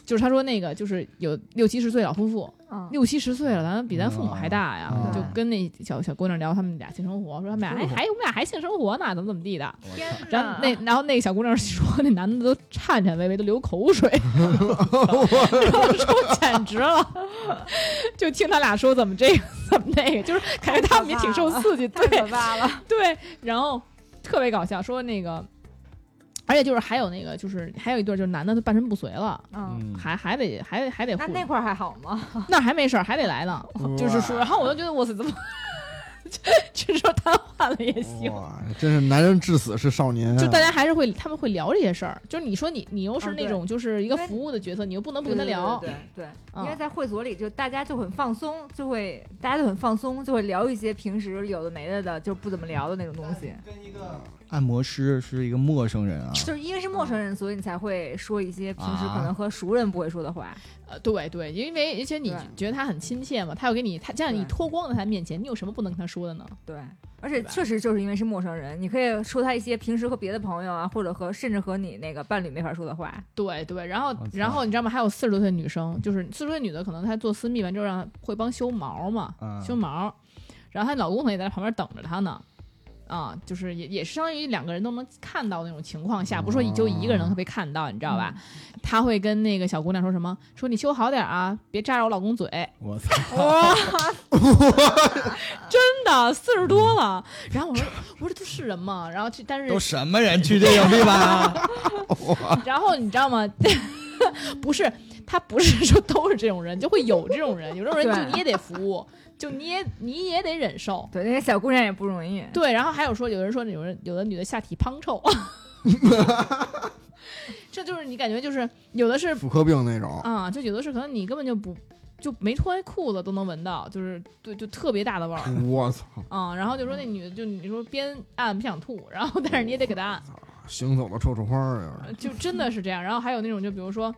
就是他说那个就是有六七十岁老夫妇，嗯六七十岁了，咱比咱父母还大呀，嗯就跟那小小姑娘聊他们俩性生活，说他们俩还还我们俩还性生活呢，怎么怎么地的。天然后那然后那个小姑娘说，那男的都颤颤巍巍，都流口水，然后说简直了，就听他俩说怎么这个怎么那个，就是感觉他们也挺受刺激，太对可怕了，对，然后特别搞笑，说那个。而且就是还有那个，就是还有一对，就是男的他半身不遂了，嗯，嗯，还还得还得还得护那那块儿还好吗？那还没事儿，还得来呢。就是说，然后我就觉得我操，怎么 只说瘫痪了也行？哇，真是男人至死是少年啊。就大家还是会，他们会聊这些事儿。就是你说你你又是那种就是一个服务的角色，你又不能不跟他聊。对对对，嗯因为在会所里就大家就很放松，就会大家就很放松，就会聊一些平时有的没的的就不怎么聊的那种东西。跟一个按摩师是一个陌生人啊，就是因为是陌生人，所以你才会说一些平时啊可能和熟人不会说的话。呃，对对，因为而且你觉得他很亲切嘛，他要给你，他这样你脱光在他面前，你有什么不能跟他说的呢？对，而且确实就是因为是陌生人，你可以说他一些平时和别的朋友啊，或者和甚至和你那个伴侣没法说的话。对对，然后然后你知道吗？还有四十多岁的女生，就是四十多岁女的，可能她做私密完之后让会帮修毛嘛，嗯修毛，然后她老公可能也在旁边等着她呢。啊，就是也也是相当于两个人都能看到那种情况下，不是说就一个人能特别看到，你知道吧？他会跟那个小姑娘说什么？说你修好点啊，别扎着我老公嘴。我操，哇，真的四十多了。然后我说我说这都是人吗？然后去但是都什么人去这种地方啊？然后你知道吗？不是，他不是说都是这种人，就会有这种人，有这种人就你也得服务，就你也你也得忍受。对，那些小姑娘也不容易。对，然后还有说，有人说有人有的女的下体滂臭，这就是你感觉就是有的是妇科病那种，啊，就有的是可能你根本就不就没脱裤子都能闻到，就是对就特别大的味儿 我操，啊。然后就说那女的就你说边按不想吐，然后但是你也得给她按，行走的臭臭花儿呀！就真的是这样。然后还有那种就比如说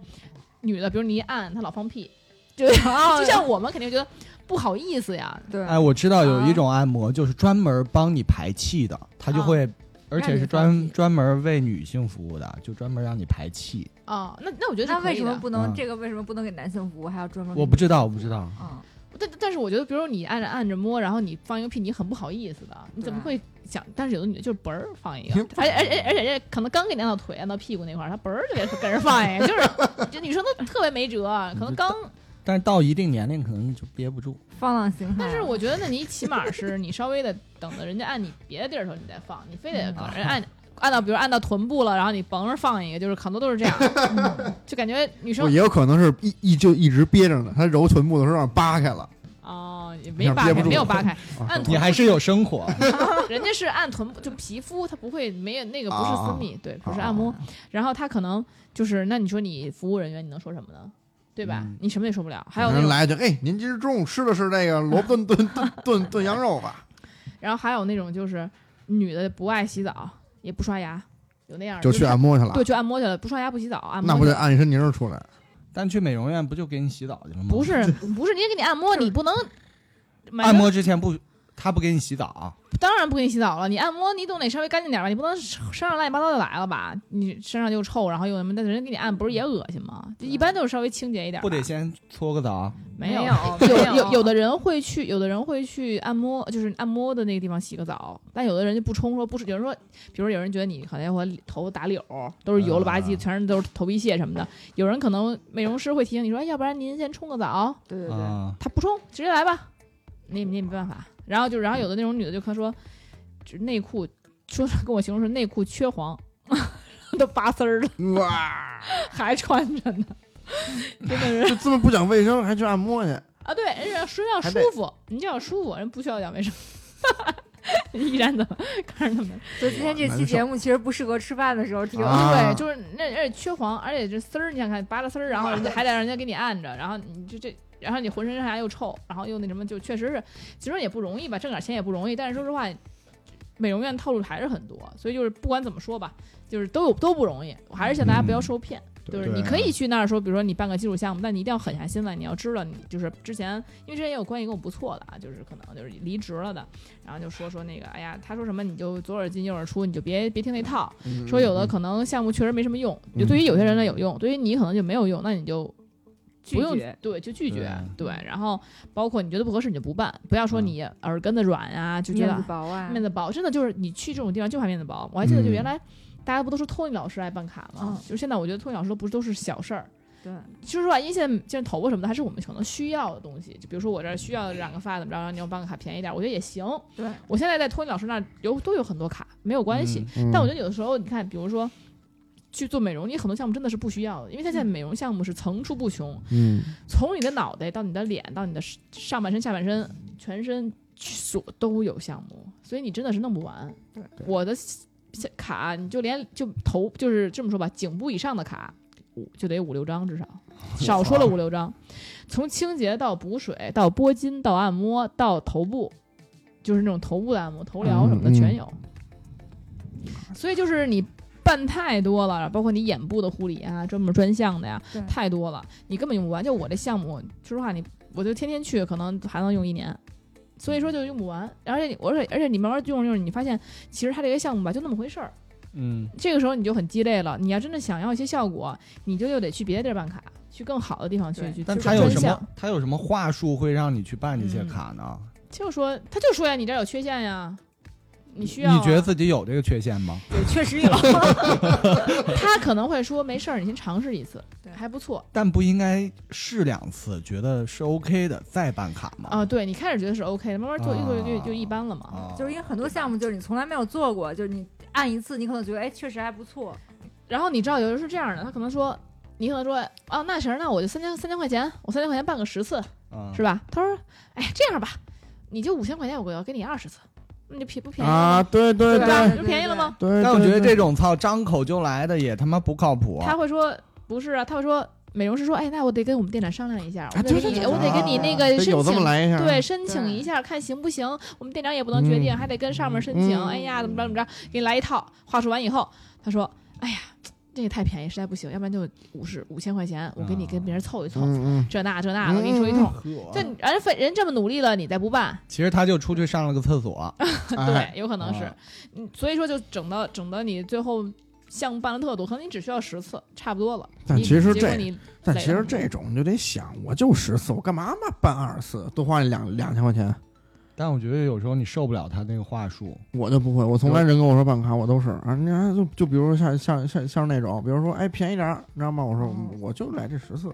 女的，比如你一按她老放屁，就哦 就像我们肯定觉得不好意思呀，对，哎，我知道有啊一种按摩就是专门帮你排气的，他就啊会，而且是专专门为女性服务的，就专门让你排气。哦，那那我觉得是那可以的。为什么不能、嗯这个为什么不能给男性服务，还要专门？我不知道，我不知道。嗯，但但是我觉得，比如你按着按着摸，然后你放一个屁，你很不好意思的，你怎么会想？但是有的女的就是嘣儿放一个，而且而且而且而且可能刚给你按到腿按到屁股那块儿，她嘣儿就给跟人放一个，就是这女生都特别没辙，可能刚。但是到一定年龄可能就憋不住。放浪形骸。但是我觉得，那你起码是你稍微的等着人家按你别的地儿的时候你再放，你非得搞人按。按到比如按到臀部了，然后你甭着放一个，就是很多都是这样，嗯 就感觉女生也有可能是一一就一直憋着呢，她揉臀部的时候让扒开了，哦也没扒开，没有扒开，啊按你还是有生活，人家是按臀部，就皮肤，它不会没有那个不是私密，对，不是按啊摩。然后他可能就是，那你说你服务人员，你能说什么呢？对吧？嗯你什么也受不了。还有那种，人来一句，哎，您今儿中午吃的是那个萝卜炖炖炖炖炖羊肉吧？然后还有那种就是女的不爱洗澡，也不刷牙，有那样的就去按摩去了，对，去按摩去了，不刷牙不洗澡，按摩那不去得按一身泥儿出来？但去美容院不就给你洗澡去了吗？不是 不是，人家给你按摩，你不能买按摩之前不，他不给你洗澡，当然不给你洗澡了，你按摩你总得稍微干净点吧，你不能身上乱七八糟就来了吧？你身上又臭，然后又什么，但是人给你按不是也恶心吗？就一般都是稍微清洁一点吧。不得先搓个澡？没有有有有的人会去，有的人会去按摩，就是按摩的那个地方洗个澡，但有的人就不冲，说不是，有人说，比如有人觉得你好家伙头打绺，都是油了吧唧，啊全是都是头皮屑什么的，有人可能美容师会提醒你说，哎，要不然您先冲个澡，对对对，啊，他不冲，直接来吧，你你也没办法。然后就然后有的那种女的就她说，就内裤说跟我形容是内裤缺黄，都拔丝儿了，哇，还穿着呢，真的是。就这么不讲卫生还去按摩去？啊，对，人家说要舒服，你就要舒服，人不需要讲卫生。依然怎么看着他们？所以今天这期节目其实不适合吃饭的时候听。啊对，就是那而且缺黄，而且这丝儿，你想看拔了丝儿，然后人家还得让人家给你按着，然后你就这，然后你浑身上下又臭，然后又那什么，就确实是，其实也不容易吧，挣点钱也不容易。但是说实话，美容院套路还是很多，所以就是不管怎么说吧，就是都有都不容易。我还是劝大家不要受骗。就是你可以去那儿说，比如说你办个基础项目，但你一定要狠下心来。你要知道，你就是之前，因为之前也有关系跟我不错的啊，就是可能就是离职了的，然后就说说那个，哎呀，他说什么你就左耳进右耳出，你就别别听那套。嗯说有的可能项目确实没什么用，就对于有些人呢有用，对于你可能就没有用，那你就拒绝对就拒绝对对，然后包括你觉得不合适你就不办，不要说嗯你耳根子软啊、就觉得面子薄啊，面子薄，真的就是你去这种地方就怕面子薄。我还记得就嗯原来大家不都说托尼老师爱办卡吗？嗯就是现在我觉得托尼老师都不是都是小事儿。对，说实话，因为现在现在头发什么的还是我们可能需要的东西，就比如说我这儿需要染个发怎么着，然后你要办个卡便宜点，我觉得也行。对，我现在在托尼老师那儿有都有很多卡，没有关系。嗯但我觉得有的时候，你看，比如说去做美容，你很多项目真的是不需要的，因为它现在美容项目是层出不穷，嗯，从你的脑袋到你的脸到你的上半身、下半身、全身所都有项目，所以你真的是弄不完。对，我的卡你就连就头就是这么说吧，颈部以上的卡五就得五六张至少，少说了五六张。从清洁到补水到拨筋到按摩到头部，就是那种头部的按摩、头疗什么的嗯嗯全有。所以就是你办太多了，包括你眼部的护理啊，专门专项的呀，太多了，你根本用不完。就我这项目，说实话，你我就天天去，可能还能用一年。所以说就用不完。而且你，而且而且你慢慢用着用着，你发现其实它这个项目吧就那么回事儿。嗯，这个时候你就很鸡肋了。你要真的想要一些效果，你就又得去别的地儿办卡，去更好的地方去去。但他有什么？他有什么话术会让你去办这些嗯卡呢？就说他就说呀，你这儿有缺陷呀，你需要、啊。你觉得自己有这个缺陷吗？对，确实有。他可能会说没事儿，你先尝试一次对，还不错但不应该试两次，觉得是 OK 的再办卡吗？啊。对你开始觉得是 OK 的，慢慢做越做越就啊就一般了嘛。啊，就是因为很多项目就是你从来没有做过，就是你按一次，你可能觉得哎确实还不错，然后你知道有人是这样的，他可能说。你可能说，啊，那行，那我就三千三千块钱，我三千块钱办个十次，嗯是吧？他说，哎，这样吧，你就五千块钱，我要给你二十次，那就便不便宜了啊，对对对就便宜了吗？对。但我觉得这种操张口就来的也他妈不靠谱。他会说不是啊，他会说美容师说，哎，那我得跟我们店长商量一下，我啊得给你，我得跟你那个申得有这么请，来一下，对，申请一下看行不行。我们店长也不能决定，嗯还得跟上面申请。嗯哎呀，怎么着怎么着，给你来一套。话说完以后，他说，哎呀，这个太便宜，实在不行，要不然就五十五千块钱，我给你跟别人凑一凑，这那这那的，我给你说一通。呵这人费人这么努力了，你再不办，其实他就出去上了个厕所，哎对，有可能是所以说就整到整到你最后项目办的特多，可能你只需要十次，差不多了。但其实这但其实这种你就得想，我就十次，我干嘛嘛办二十次，多花你两两千块钱，但我觉得有时候你受不了他那个话术。我就不会，我从来人跟我说办卡，我都是啊，你看就就比如说像像像像那种，比如说哎便宜点儿，你知道吗？我说哦我就来这十次，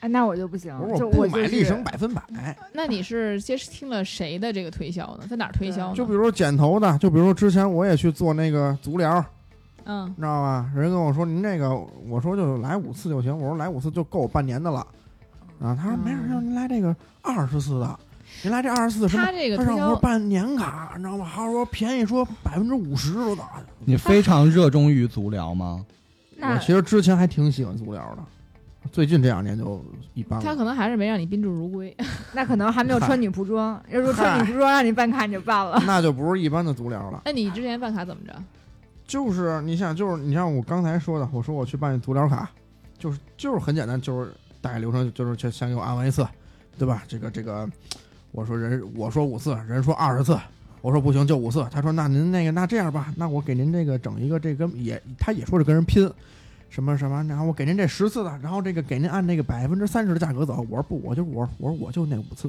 哎，那我就不行我，说就我不买立省百分百。那你是接听了谁的这个推销呢？在哪儿推销呢？就比如说剪头的，就比如说之前我也去做那个足疗，嗯你知道吧？人跟我说您这个，我说就来五次就行，我说来五次就够我半年的了。啊，他说没事，您来这个二十次的，您来这二十次的什么他？这个他让我推销办年卡，你知道吗？还说便宜，说百分之五十都打。你非常热衷于足疗吗？那我其实之前还挺喜欢足疗的，最近这两年就一般了。他可能还是没让你宾至如归。那可能还没有穿女仆装，要说穿女仆装让你办卡你就办了。那就不是一般的足疗了，那你之前办卡怎么着？就是你想，就是你像我刚才说的，我说我去办足疗卡，就是就是很简单，就是大概流程就是先先给我按完一次，对吧？这个这个，我说人我说五次，人说二十次，我说不行就五次，他说那您那个那这样吧，那我给您这个整一个这个也他也说是跟人拼。什么什么，然后我给您这十次的，然后这个给您按那个百分之三十的价格走。我说不，我就我我说我就那五次，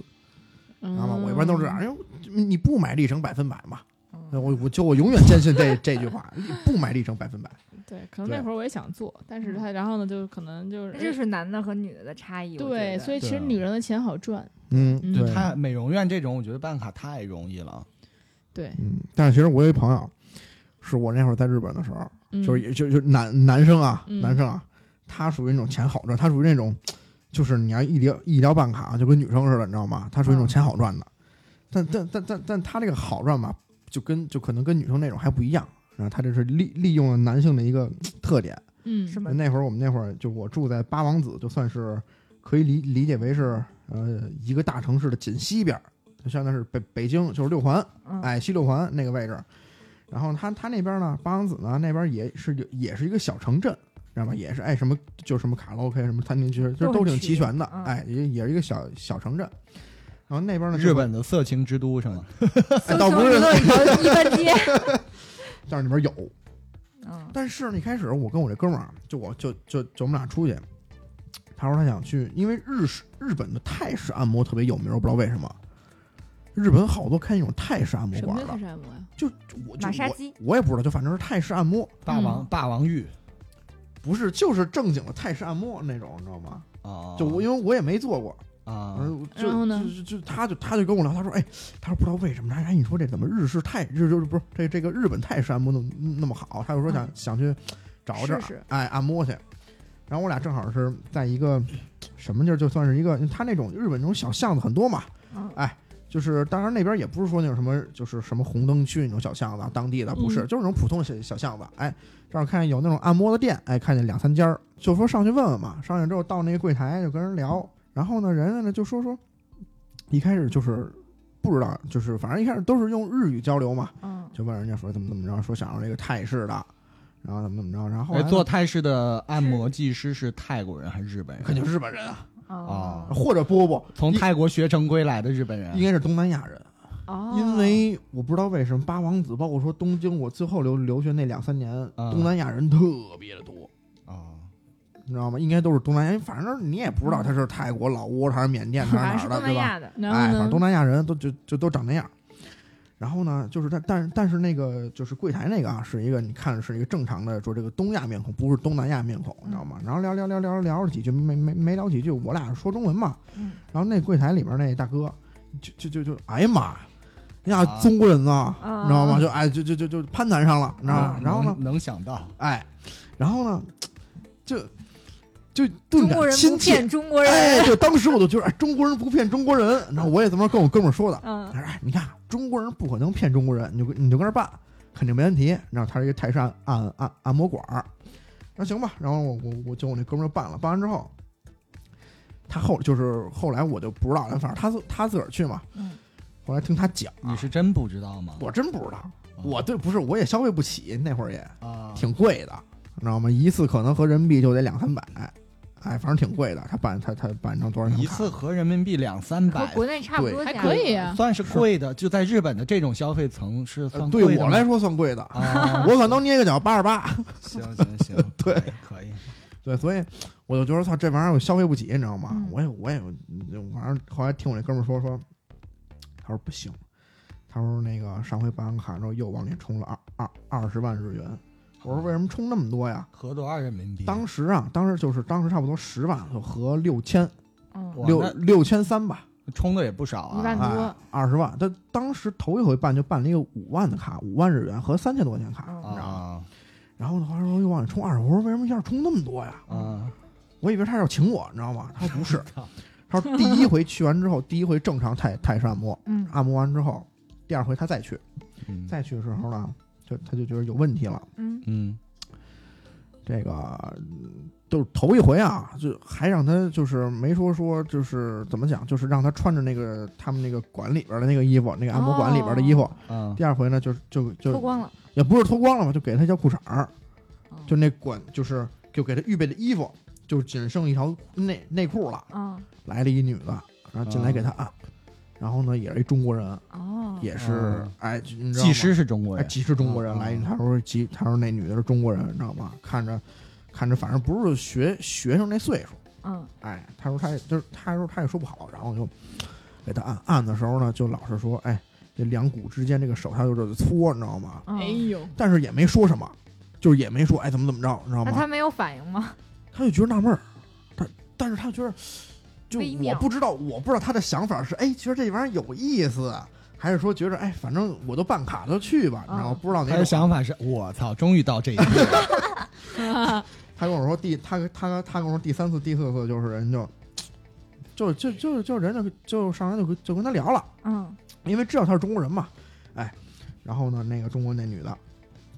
知知道吗？我一般都是这样，因为你不买立省百分百嘛。嗯我我就我永远坚信这这句话，不买立省百分百。对，可能那会儿我也想做，但是他然后呢，就可能就是那这是男的和女的的差异。对，所以其实女人的钱好赚。嗯嗯对，他美容院这种，我觉得办卡太容易了。对，嗯，但是其实我有一朋友，是我那会儿在日本的时候，嗯就是也就就男男生啊，嗯男生啊，他属于那种钱好赚，他属于那种，就是你要医疗医疗办卡就跟女生似的，你知道吗？他属于那种钱好赚的，但但但但但他这个好赚吧，就跟就可能跟女生那种还不一样。然后他这是利利用了男性的一个特点。嗯是吗？那会儿我们那会儿就我住在八王子，就算是可以理理解为是呃一个大城市的紧西边儿，就相当于是北北京就是六环，嗯，哎西六环那个位置。然后他他那边呢，八王子呢那边也是也是一个小城镇，知道吧？也是哎什么就什么卡拉 OK 什么餐厅，其实就都挺齐齐全的，嗯哎也也是一个小小城镇。然后那边呢，日本的色情之都是吗？哎倒不是，一般街。但是里边有。嗯但是呢，一开始我跟我这哥们儿，就我就就就我们俩出去，他说他想去，因为日式日本的泰式按摩特别有名，我不知道为什么。日本好多开那种泰式按摩什么馆的，泰式按摩呀？就就我我马杀鸡我也不知道，就反正是泰式按摩，霸王嗯霸王浴不是就是正经的泰式按摩那种，你知道吗？啊，就我因为我也没做过，啊，嗯，就然后呢就就就他就他就跟我聊，他说，哎，他说不知道为什么，哎，你说这怎么日式泰日就是不是这这个日本泰式按摩那么那么好？他就说想、想去找这儿试试哎按摩去。然后我俩正好是在一个什么地儿，就算是一个他那种日本那种小巷子很多嘛，哎就是当然那边也不是说那种什么就是什么红灯区那种小巷子啊，当地的不是，嗯就是那种普通的小小巷子。哎，正好看见有那种按摩的店，哎，看见两三家儿，就说上去问问嘛。上去之后到那个柜台就跟人聊，然后呢，人家呢就说说，一开始就是不知道，就是反正一开始都是用日语交流嘛，嗯，就问人家说怎么怎么着，说想要这个泰式的，然后怎么怎么着，然后后哎，来做泰式的按摩技师是泰国人还是日本人？肯定是日本人啊，哦。啊或者不不不，从泰国学成归来的日本人。应，该是东南亚人，哦，因为我不知道为什么八王子，包括说东京，我最后留留学那两三年，嗯东南亚人特别的多。啊，你知道吗？应该都是东南亚，反正你也不知道他是泰国、老挝，还是缅甸，还反正是是哪儿的，对吧？哎，然后呢？反正东南亚人都就就都长那样。然后呢，就是但但但是那个就是柜台那个啊，是一个你看是一个正常的说这个东亚面孔，不是东南亚面孔，你知道吗？然后聊聊聊聊聊了几句，没没没聊几句，我俩说中文嘛。嗯然后那柜台里面那大哥，就就就就哎呀妈呀，呀啊中国人呐，啊你知道吗？就哎就就就就攀谈上了，你知道吗啊？然后呢，能能想到，哎，然后呢，就就顿中国人不感亲切。骗中国人，哎，对，当时我就觉得，哎，中国人不骗中国人。然后我也这么跟我哥们儿说的，嗯他说：“哎，你看中国人不可能骗中国人，你就你就跟那儿办，肯定没问题。”然后他是一个泰式按按按按摩馆儿，那行吧。然后我我我就我那哥们儿办了，办完之后，他后就是后来我就不知道了，反正他自他自个儿去嘛。嗯后来听他讲，你是真不知道吗？我真不知道，我对不是我也消费不起，那会儿也啊，挺贵的，你知道吗？一次可能合人民币就得两三百，哎，反正挺贵的。他办他他办成多少张卡？一次合人民币两三和百，国内差不多还价可以啊，算是贵的。就在日本的这种消费层是呃算贵的吗对我来说算贵的，啊，我可能捏个脚八十八。行行行，对可以，可以。对，所以我就觉得操，这玩意儿我消费不起，你知道吗？嗯我也我也，反正后来听我那哥们儿说说，他说不行，他说那个上回办完卡之后又往里充了二二二十万日元。我说为什么充那么多呀？合多少人民币？当时啊，当时就是当时差不多十万就合六千嗯六哇六千三吧，充的也不少一万啊。多二十万。他当时头一回办就办了一个五万的卡，五万日元合三千多块钱卡，嗯你知道吗？啊然后的话说又往里充二十，我说为什么一下充那么多呀？啊！我以为他是要请我，你知道吗？他说不是，他说第一回去完之后，第一回正常泰泰式按摩，嗯按摩完之后，第二回他再去，嗯再去的时候呢，就他就觉得有问题了。嗯嗯这个嗯都是头一回啊，就还让他就是没说说就是怎么讲，就是让他穿着那个他们那个馆里边的那个衣服，那个按摩馆里边的衣服。啊第二回呢，就就就脱光了，也不是脱光了嘛，就给他一条裤衩就那管就是就给他预备的衣服，就仅剩一条内内裤了。嗯来了一女的，然后进来给他按，然后呢也是一中国人，哦，也是哦。哎，你知道吗？技师是中国哎，人，既是中国人哦来，他说既他说那女的是中国人，你知道吗？看着看着，反正不是学学生那岁数，嗯。哎，他说他也就是他说他也说不好，然后就给他按按的时候呢，就老是说，哎，这两股之间这个手他就这搓，你知道吗？嗯哎呦，但是也没说什么，就是也没说哎怎么怎么着，你知道吗？他没有反应吗？他就觉得纳闷儿，他但是他觉得，就我不知道，我不知道他的想法是，哎，觉得这玩意儿有意思，还是说觉得，哎，反正我都办卡了去吧，你知道不知道哪种他的想法是：我操，终于到这一步了。他跟我说第他他他跟我说第三次第四次就是人就就就就就人就就上来就就跟他聊了，嗯因为知道他是中国人嘛，哎，然后呢那个中国那女的。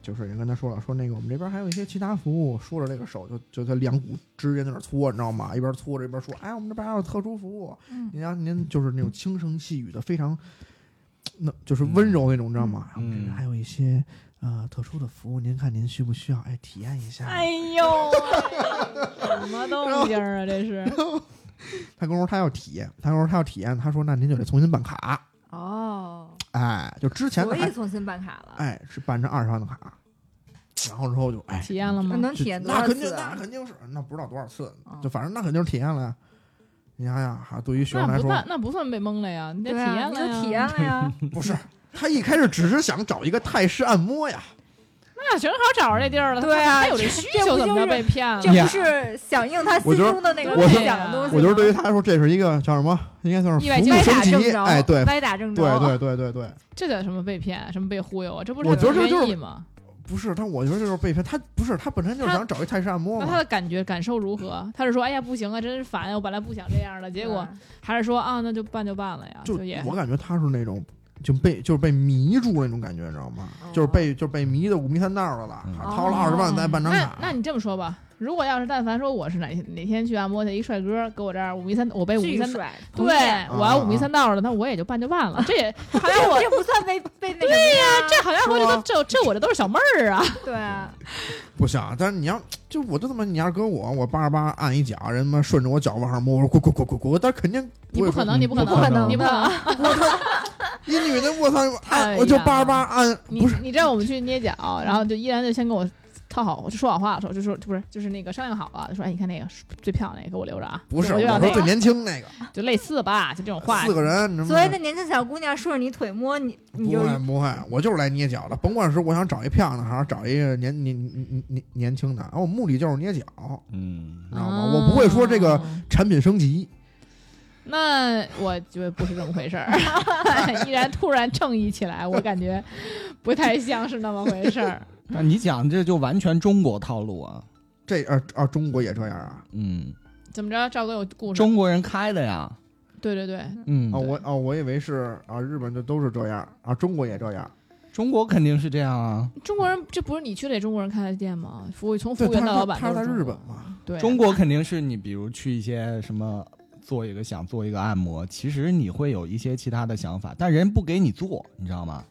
就是人跟他说了，说那个我们这边还有一些其他服务，说着这个手就就他两股之间在那搓，你知道吗？一边搓着一边说，哎，我们这边还有特殊服务，嗯您让您就是那种轻声细语的，非常那就是温柔那种，你知道吗？嗯然后这边还有一些呃特殊的服务，您看您需不需要？哎，体验一下。哎呦，什么 动静啊？这是他跟我说他要体验，他跟我说他要体验，他说那您就得重新办卡。哦，哎，就之前可以重新办卡了，哎是办成二十万的卡，然后之后就哎，体验了吗？那能体验多少那肯定那？肯定是那不知道多少次哦，就反正那肯定是体验了呀。你想想哈，对于学生来说那不那，那不算被蒙了呀，你得体验了呀。你就体验了呀。不是他一开始只是想找一个泰式按摩呀，那正好找着这地儿了。对啊他有这需求，怎么被骗了？这不是响应他心中的那个我觉得理想的东西吗？我觉得对于他来说，这是一个叫什么？应该算是意外惊喜哎，对，歪打正着，对对对对对，这叫什么被骗？什么被忽悠啊？这不是我觉得这就是愿意吗？不是他，我觉得就是被骗。他不是他本身就是想找一泰式按摩那他。的感觉感受如何？他是说，哎呀，不行啊，真是烦呀，我本来不想这样的，结果还是说啊，那就办就办了呀，就也我感觉他是那种就被就是被迷住那种感觉，你知道吗？哦就是被就是被迷的五迷三道的了，掏了二十万再办张那卡。那你这么说吧，如果要是但凡说我是哪哪天去按摩去，一帅哥给我这儿五迷三，我被五迷三，对我要五迷三道了，那我也就办就办了。这也好像我这不算被被那个呀，这好像我这都这这我这都是小妹儿啊。对啊，不行，但是你要就我就他妈，你要是搁我，我八十八按一脚，人他妈顺着我脚往上摸，我说滚滚滚滚滚，但肯定你不可能，你不可不可能。你不可能。一女的，我操，哎按我就呀八十八按，你不是。你知道我们去捏脚，然后就依然就先跟我套好，就说好话的时候就说不是就是那个商量好了，就说哎你看那个最漂亮那个给我留着啊，不是，我就要那个，我说最年轻那个，就类似吧，就这种话。四个人，你知道吗所以那年轻小姑娘顺着你腿摸你，你就不会不会，我就是来捏脚的，甭管是我想找一漂亮的，还是找一个年年年年年轻的，啊，我目的就是捏脚，嗯，知道吗？我不会说这个哦产品升级，那我觉得不是这么回事儿，依然突然正义起来，我感觉不太像是那么回事儿。那你讲这就完全中国套路啊，这啊啊，中国也这样啊？嗯，怎么着，赵哥有故事？中国人开的呀，对对对，嗯啊，，我啊，我以为是啊，日本就都是这样啊，中国也这样。中国肯定是这样啊，中国人这不是你去的中国人开的店吗？服务从服务员到老板他是在日本嘛？对，中国肯定是你比如去一些什么。做一个想做一个按摩，其实你会有一些其他的想法，但人不给你做，你知道吗？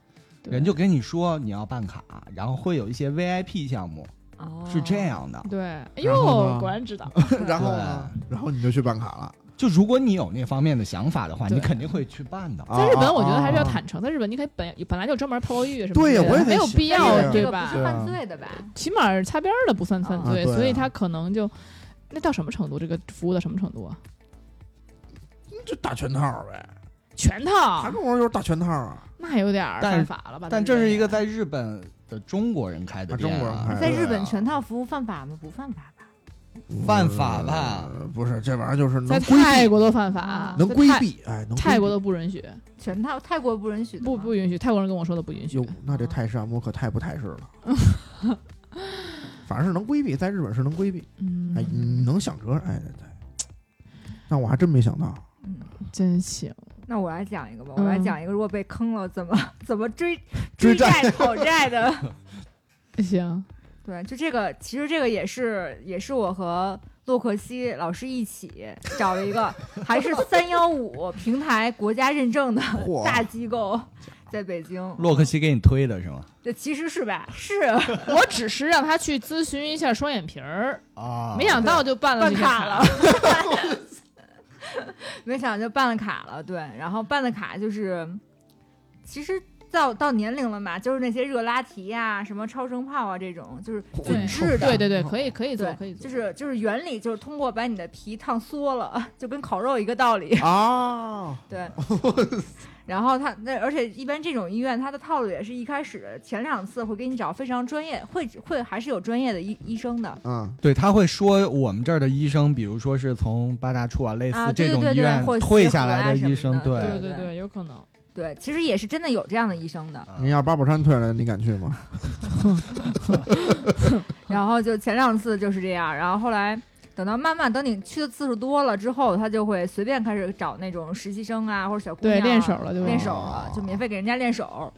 对人就跟你说你要办卡，然后会有一些 VIP 项目，哦是这。样的。对，哎呦，果然知道。然后呢？然后你就去办卡了。就如果你有那方面的想法的话，你肯定会去办的。啊在日本，我觉得还是要啊坦诚。在日本，你可以本本来就专门泡泡浴什么对呀我也没有必要，对吧这个不是？犯罪的吧？起码擦边儿的不算犯罪，所以他可能就那到什么程度？这个服务到什么程度啊？就打全套呗，全他套跟我说就是打全套啊。那有点儿犯法了吧？但这是一个在在日本的中国人开的啊中、国人开的在日本全套服务犯法吗？不犯法吧？犯法吧？呃不是，这玩意儿就是在能规避，泰国都犯法，能规避，哎，能避泰国都不允许，全套泰国不允许不不允许。泰国人跟我说的不允许哟。，那这泰式按摩可太不泰式了。反正是能规避，在日本是能规避。嗯，哎，你能想辙，哎，对对。那我还真没想到，嗯，真行。那我来讲一个吧，我来嗯讲一个，如果被坑了怎么 怎么 追追债债讨债的。行，对，就这个，其实这个也是也是我和洛克西老师一起找了一个，还是三幺五平台国家认证的大机构，在北京。洛克西给你推的是吗？这其实是吧？是我只是让他去咨询一下双眼皮儿，啊没想到就办了这个办卡了，没想到就办了卡了。对，然后办的卡就是，其实到到年龄了嘛，就是那些热拉提呀、什么超声炮啊这种，就是对紧致的。对对对，可以可以做，可以做。就是就是原理就是通过把你的皮烫缩了，就跟烤肉一个道理。啊，对，然后他那而且一般这种医院，他的套路也是一开始前两次会给你找非常专业，会会还是有专业的医医生的。嗯，对，他会说我们这儿的医生，比如说是从八大处啊，类似啊这种医院退下来的医生，的对对对对，有可能。对，其实也是真的有这样的医生的。你要八宝山退了，你敢去吗？然后就前两次就是这样，然后后来等到慢慢等你去的次数多了之后，他就会随便开始找那种实习生啊或者小姑娘对，啊练手了就练手了，就免费给人家练手。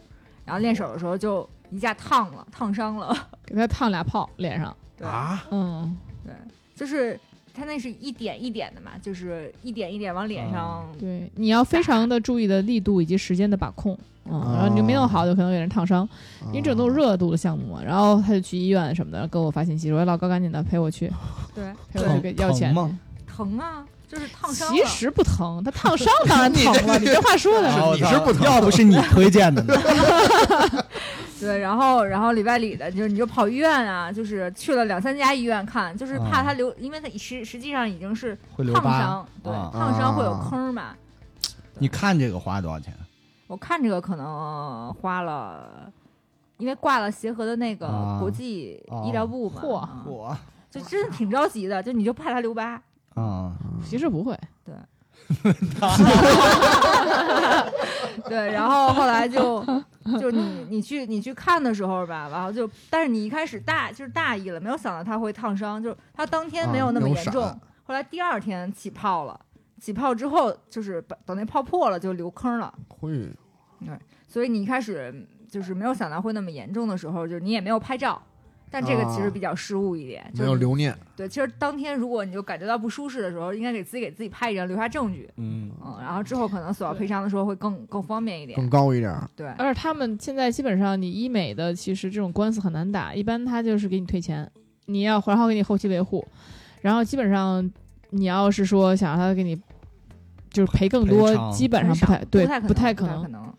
然后练手的时候就一下烫了，烫伤了。给他烫俩泡脸上。对，啊，嗯，对，就是他那是一点一点的嘛，就是一点一点往脸上。对，你要非常的注意的力度以及时间的把控。嗯，哦然后你就没弄好，就可能给人烫伤。因为这种都是热度的项目嘛。然后他就去医院什么的，给我发信息说：“老高，赶紧的陪我去，对，陪我去给要钱疼？疼啊，就是烫伤。其实不疼，他烫伤 当然疼了。你这话说的啊你是不疼要不是你推荐的呢？对，然后然后里外里的，就是你就跑医院啊，就是去了两三家医院看，就是怕他留，因为他实实际上已经是烫伤，对，啊烫伤会有啊坑嘛。你看这个花多少钱？我看这个可能花了，因为挂了协和的那个啊国际医疗部嘛就真的挺着急的，就你就怕他留疤。啊，其实不会，对，对然后后来就就你你去你去看的时候吧，然后就但是你一开始大就是大意了，没有想到他会烫伤，就是他当天没有那么严重，闪后来第二天起泡了，起泡之后就是把等那泡破了就留坑了，会对所以你一开始就是没有想到会那么严重的时候，就是你也没有拍照，但这个其实啊比较失误一点，没就是有留念，对，其实当天如果你就感觉到不舒适的时候，应该给自己给自己拍一张，留下证据，嗯，嗯，然后之后可能索要赔偿的时候会更更方便一点更。高一点儿。对，而且他们现在基本上，你医美的其实这种官司很难打，一般他就是给你退钱，你要然后给你后期维护，然后基本上你要是说想让他给你就是赔更多赔偿，基本上不太对，太，不太可能。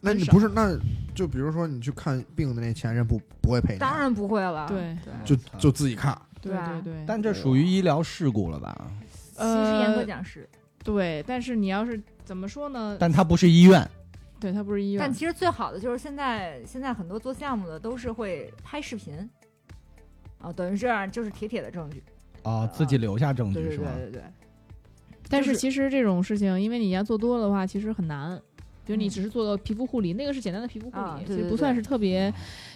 那你不是那就比如说你去看病的那钱，人不不会赔你，当然不会了，对对，就就自己看。对对啊对对，但这属于医疗事故了吧？其实严格呃讲是，对，但是你要是怎么说呢？但它不是医院，对他不是医院但，其实最好的就是现在现在很多做项目的都是会拍视频，啊，等于这样就是铁铁的证据。啊，自己留下证据是吧？对对对对，但是是其实这种事情，因为你要做多了的话，其实很难。比如你嗯只是做个皮肤护理，那个是简单的皮肤护理，啊对对对其实不算是特别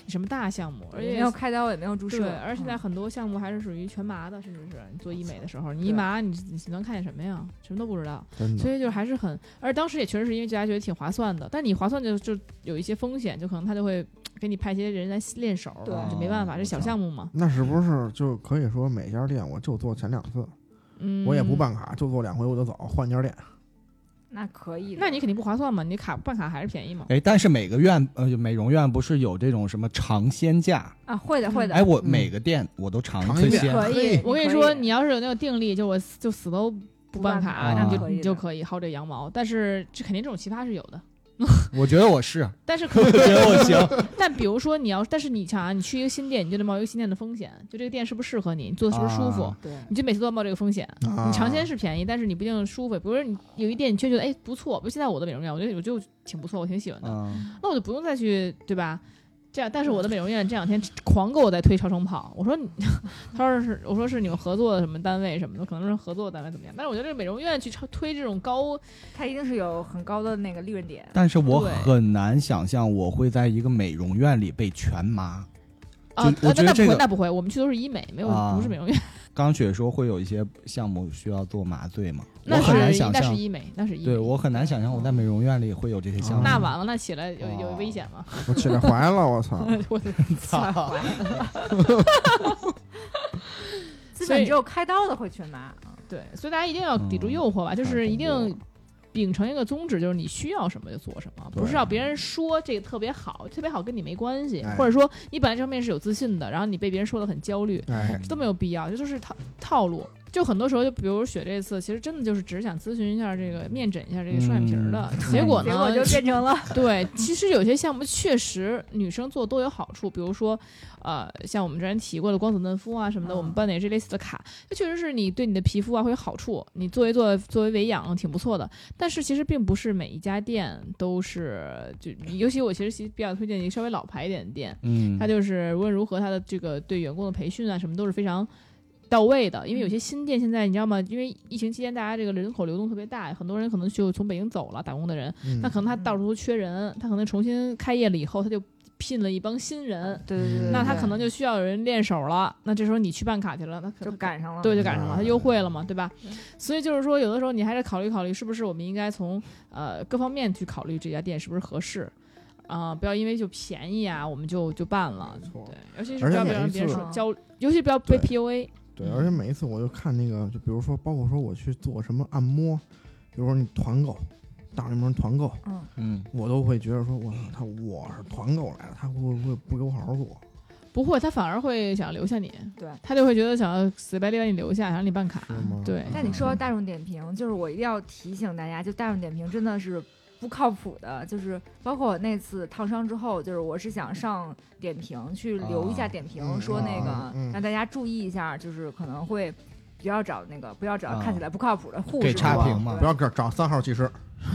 什么大项目，而且也没有开刀，也没有注射，对，而现在嗯很多项目还是属于全麻的，甚至是你做医美的时候，你一麻你你能看见什么呀？什么都不知道，所以就还是很，而当时也确实是因为大家觉得挺划算的，但你划算就就有一些风险，就可能他就会给你派些人来练手，对就没办法，哦这小项目嘛，那是不是就可以说每家店我就做前两次，嗯，我也不。办卡，就做两回我就走，换家店。那可以。那你肯定不划算嘛？你卡办卡还是便宜嘛？哎，但是每个院呃美容院不是有这种什么尝鲜价？啊，会的会的。哎，我嗯每个店我都尝尝一鲜。可以，我跟你说，你要是有那个定力，就我就死都不办卡，那你就你就可以的可以薅这羊毛。但是这肯定这种奇葩是有的，我觉得我是，但是可能 我觉得我行。但比如说你要，但是你想啊，你去一个新店，你就得冒一个新店的风险，就这个店是不是适合你，你做的是不是舒服，啊对，你就每次都要冒这个风险。啊你尝鲜是便宜，但是你不一定舒服。比如说你有一店，你却觉得哎不错，比如现在我的美容院，我觉得我就挺不错，我挺喜欢的，嗯，那我就不用再去对吧？这样，但是我的美容院这两天狂给我在推超声跑，我说你，他说是，我说是你们合作的什么单位什么的，可能是合作单位怎么样？但是我觉得这个美容院去超推这种高，它一定是有很高的那个利润点。但是我很难想象我会在一个美容院里被全麻。啊，就我呃那那觉得这个不会那不会，我们去都是医美，没有、啊不是美容院，刚雪说会有一些项目需要做麻醉嘛，那我很难是想象。那是医美，那是医美。对我很难想象我在美容院里会有这些项目。那完了，那起来有有哦危险吗？我起来怀了，我操！我的操！所以基本只有开刀的会去麻。嗯对，所以大家一定要抵住嗯诱惑吧，就太是一定秉承一个宗旨，就是你需要什么就做什么，不是对要别人说这个特别好，特别好跟你没关系，哎或者说你本来这方面是有自信的，然后你被别人说的很焦虑，哎，都没有必要，这就是套套路。就很多时候，就比如雪这次，其实真的就是只是想咨询一下这个面诊一下这个双眼皮儿的，结果呢，结果就变成了对，其实有些项目确实女生做都有好处，比如说，呃，像我们之前提过的光子嫩肤啊什么的，嗯我们办的也是类似的卡，这确实是你对你的皮肤啊会有好处，你作为做作为维养挺不错的。但是其实并不是每一家店都是，就尤其我其实比较推荐一个稍微老牌一点的店，嗯，它就是无论如何它的这个对员工的培训啊什么都是非常。到位的，因为有些新店现在你知道吗？因为疫情期间大家这个人口流动特别大，很多人可能就从北京走了，打工的人，嗯那可能他到处都缺人，他可能重新开业了以后，他就聘了一帮新人，对对对，那他可能就需要有人练手了。那这时候你去办卡去了，那可就赶上了。对就赶上了，他优惠了嘛，对吧？所以就是说，有的时候你还是考虑考虑，是不是我们应该从呃各方面去考虑这家店是不是合适。啊、不要因为就便宜啊，我们就就办了。对，尤其是而且不要别让每一次别人说交，尤其不要被 PUA。对，嗯而且每一次我就看那个，就比如说，包括说我去做什么按摩，比如说你团购，大联盟团购，嗯，嗯，我都会觉得说，我操，他我是团购来的，他会不会不给我好好做？不会，他反而会想留下你，对。他就会觉得想要死白赖把你留下，想让你办卡。对，但你说到大众点评，就是我一定要提醒大家，就大众点评真的是不靠谱的。就是包括我那次烫伤之后，就是我是想上点评去留一下点评，嗯说那个、啊嗯让大家注意一下，就是可能会不要找那个不要找啊看起来不靠谱的护士给差评嘛不要找找三号技师，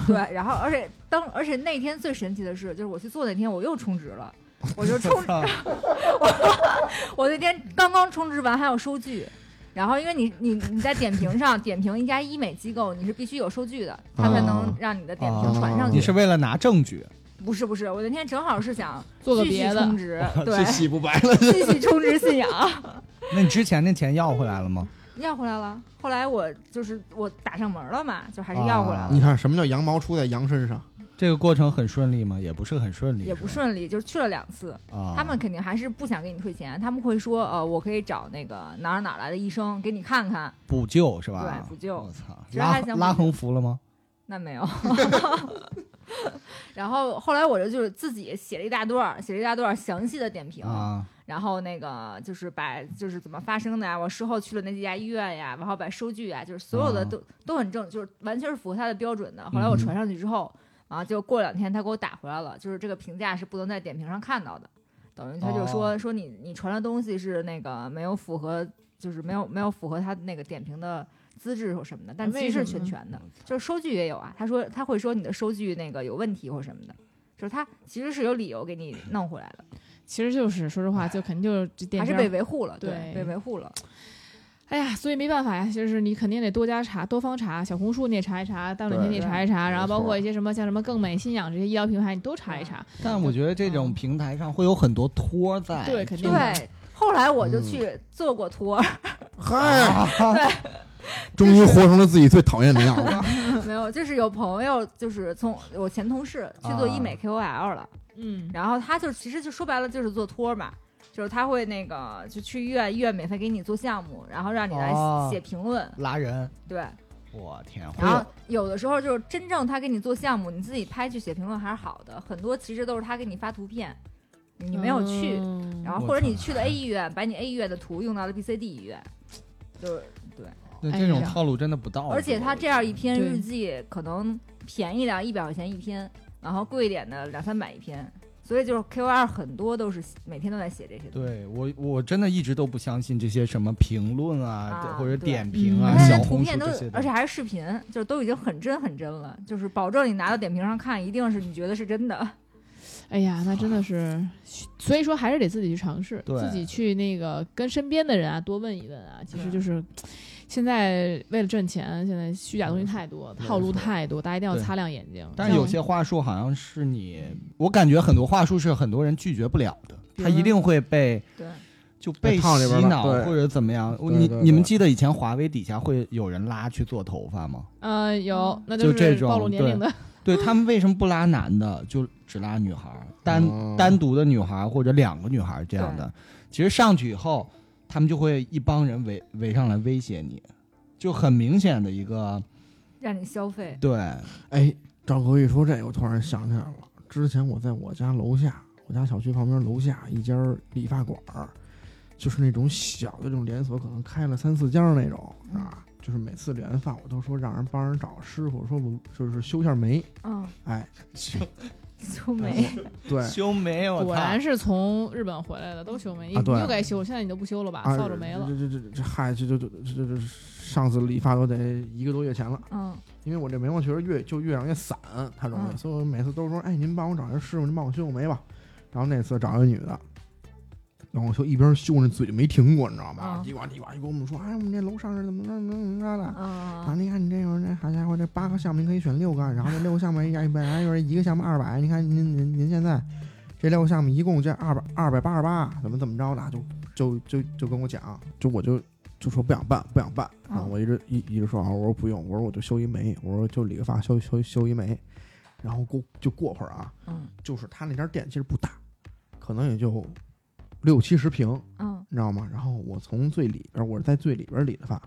对，然后而且当而且那天最神奇的是，就是我去做那天我又充值了，我就充 我那天刚刚充值完还有收据，然后因为你你你在点评上点评一家医美机构，你是必须有收据的，他才能啊让你的点评传上去。你是为了拿证据，不是不是，我那天正好是想 做个别的充值，对，洗不白了。继续充值信仰。那你之前那钱要回来了吗？要回来了，后来我就是我打上门了嘛，就还是要回来了。你看什么叫羊毛出在羊身上？这个过程很顺利吗？也不是很顺利，也不顺利，就是去了两次。他们肯定还是不想给你退钱，他们会说，呃，我可以找那个哪儿哪儿来的医生给你看看。补救是吧？对补救我操，拉横幅了吗？那没有。然后后来我就就是自己写了一大段儿，写了一大段儿详细的点评，啊，然后那个就是把就是怎么发生的呀，我事后去了那几家医院呀，然后把收据啊，就是所有的啊都、都很正，就是完全是符合他的标准的。后来我传上去之后，啊，就过两天他给我打回来了，就是这个评价是不能在点评上看到的，等于他就说、哦说你你传的东西是那个没有符合，就是没有没有符合他那个点评的资质或什么的，但其实是全全的，就是收据也有啊。他说他会说你的收据那个有问题或什么的，就是他其实是有理由给你弄回来的，其实就是说实话，就肯定就是这电还是被维护了，对被维护了。哎呀，所以没办法呀，就是你肯定得多加查，多方查，小红书你也查一查，大论天你也查一查，然后包括一些什么像什么更美、信仰这些医疗平台，你都查一查。但我觉得这种平台上会有很多托在，对肯定对，后来我就嗯去做过托儿，嗨，终于活成了自己最讨厌的样子。没有，就是有朋友就是从我前同事去做医美 KOL 了，嗯，然后他就其实就说白了就是做托儿嘛。就是他会那个，就去医院，医院免费给你做项目，然后让你来哦写评论，拉人，对。我天，然后有有的时候就是真正他给你做项目，你自己拍去写评论还是好的，很多其实都是他给你发图片，你没有去，嗯然后或者你去了 A 医院，把你 A 医院的图用到了 B、C、D 医院，就是对那这种套路真的不到。而且他这样一篇日记，可能便宜点一百块钱一篇，然后贵一点的两三百一篇，所以就是 KOL 很多都是每天都在写这些东西。对我，我真的一直都不相信这些什么评论啊，啊或者点评啊、嗯而且小红书图片都这些的，而且还是视频，就是都已经很真很真了，就是保证你拿到点评上看，一定是你觉得是真的。哎呀，那真的是，所以说还是得自己去尝试，自己去那个跟身边的人啊多问一问啊。其实就是现在为了挣钱，现在虚假东西太多，套路太多，大家一定要擦亮眼睛。但是有些话术好像是你，我感觉很多话术是很多人拒绝不了的，他一定会被对，就被洗脑或者怎么样。你你们记得以前华为底下会有人拉去做头发吗？嗯有，那就是这种暴露年龄的。对他们为什么不拉男的，就只拉女孩，单、哦单独的女孩或者两个女孩这样的？其实上去以后，他们就会一帮人围围上来威胁你，就很明显的一个让你消费。对，哎，赵哥一说这个，我突然想起来了，之前我在我家楼下，我家小区旁边楼下一家理发馆儿，就是那种小的这种连锁，可能开了三四家那种啊。就是每次理完发，我都说让人帮人找师傅，说我就是修下眉，嗯，哎，修 眉。对。修眉，我果然是从日本回来的，都修眉，你又该修，现在你都不修了吧？啊，扫帚没了。这这这这嗨，这这这这这上次理发都得一个多月前了，嗯，因为我这眉毛确实越就越长越散，太容易，嗯。所以我每次都说，哎，您帮我找一个师傅，您帮我修修眉吧。然后那次找一个女的，然后我就一边修那嘴就没停过，你知道吗？嗯叽呱叽呱就跟我们说，哎，我们这楼上是怎么着怎么着怎么着的。啊，嗯，你看你这个，这好家伙，这八个项目你可以选六个，然后这六个项目一本来就是一个项目二百，你看您您您现在这六个项目一共这二百二百八十八，怎么怎么着的，就就就就跟我讲，就我就就说不想办不想办，然后嗯我一直一一直说啊，我说不用，我说我就修一眉，我说就理个发修修修一眉，然后过就过会儿啊，嗯就是他那家店其实不大，可能也就六七十平，嗯你知道吗？然后我从最里边，我是在最里边理的发，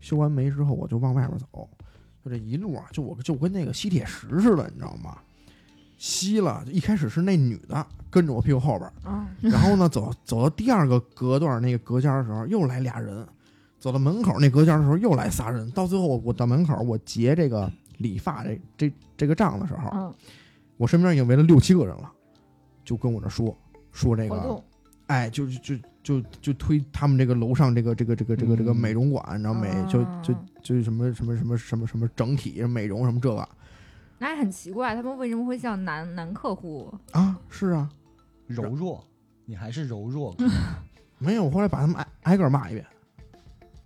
修完眉之后，我就往外边走，就这一路啊，就我就跟那个吸铁石似的，你知道吗？吸了，一开始是那女的跟着我屁股后边，嗯然后呢，走走到第二个隔断那个隔间的时候，又来俩人，走到门口那隔间的时候，又来仨人，到最后我我到门口我结这个理发这这这个账的时候，嗯，我身边已经围了六七个人了，就跟我这说说这个。哎，就就就就推他们这个楼上这个这个这个这个这个嗯美容馆，你知道美就就啊就什么什么什么什么什么整体美容什么这个那也很奇怪，他们为什么会向男男客户？啊，是啊，柔弱，你还是柔弱 没有，我后来把他们挨挨个骂一遍。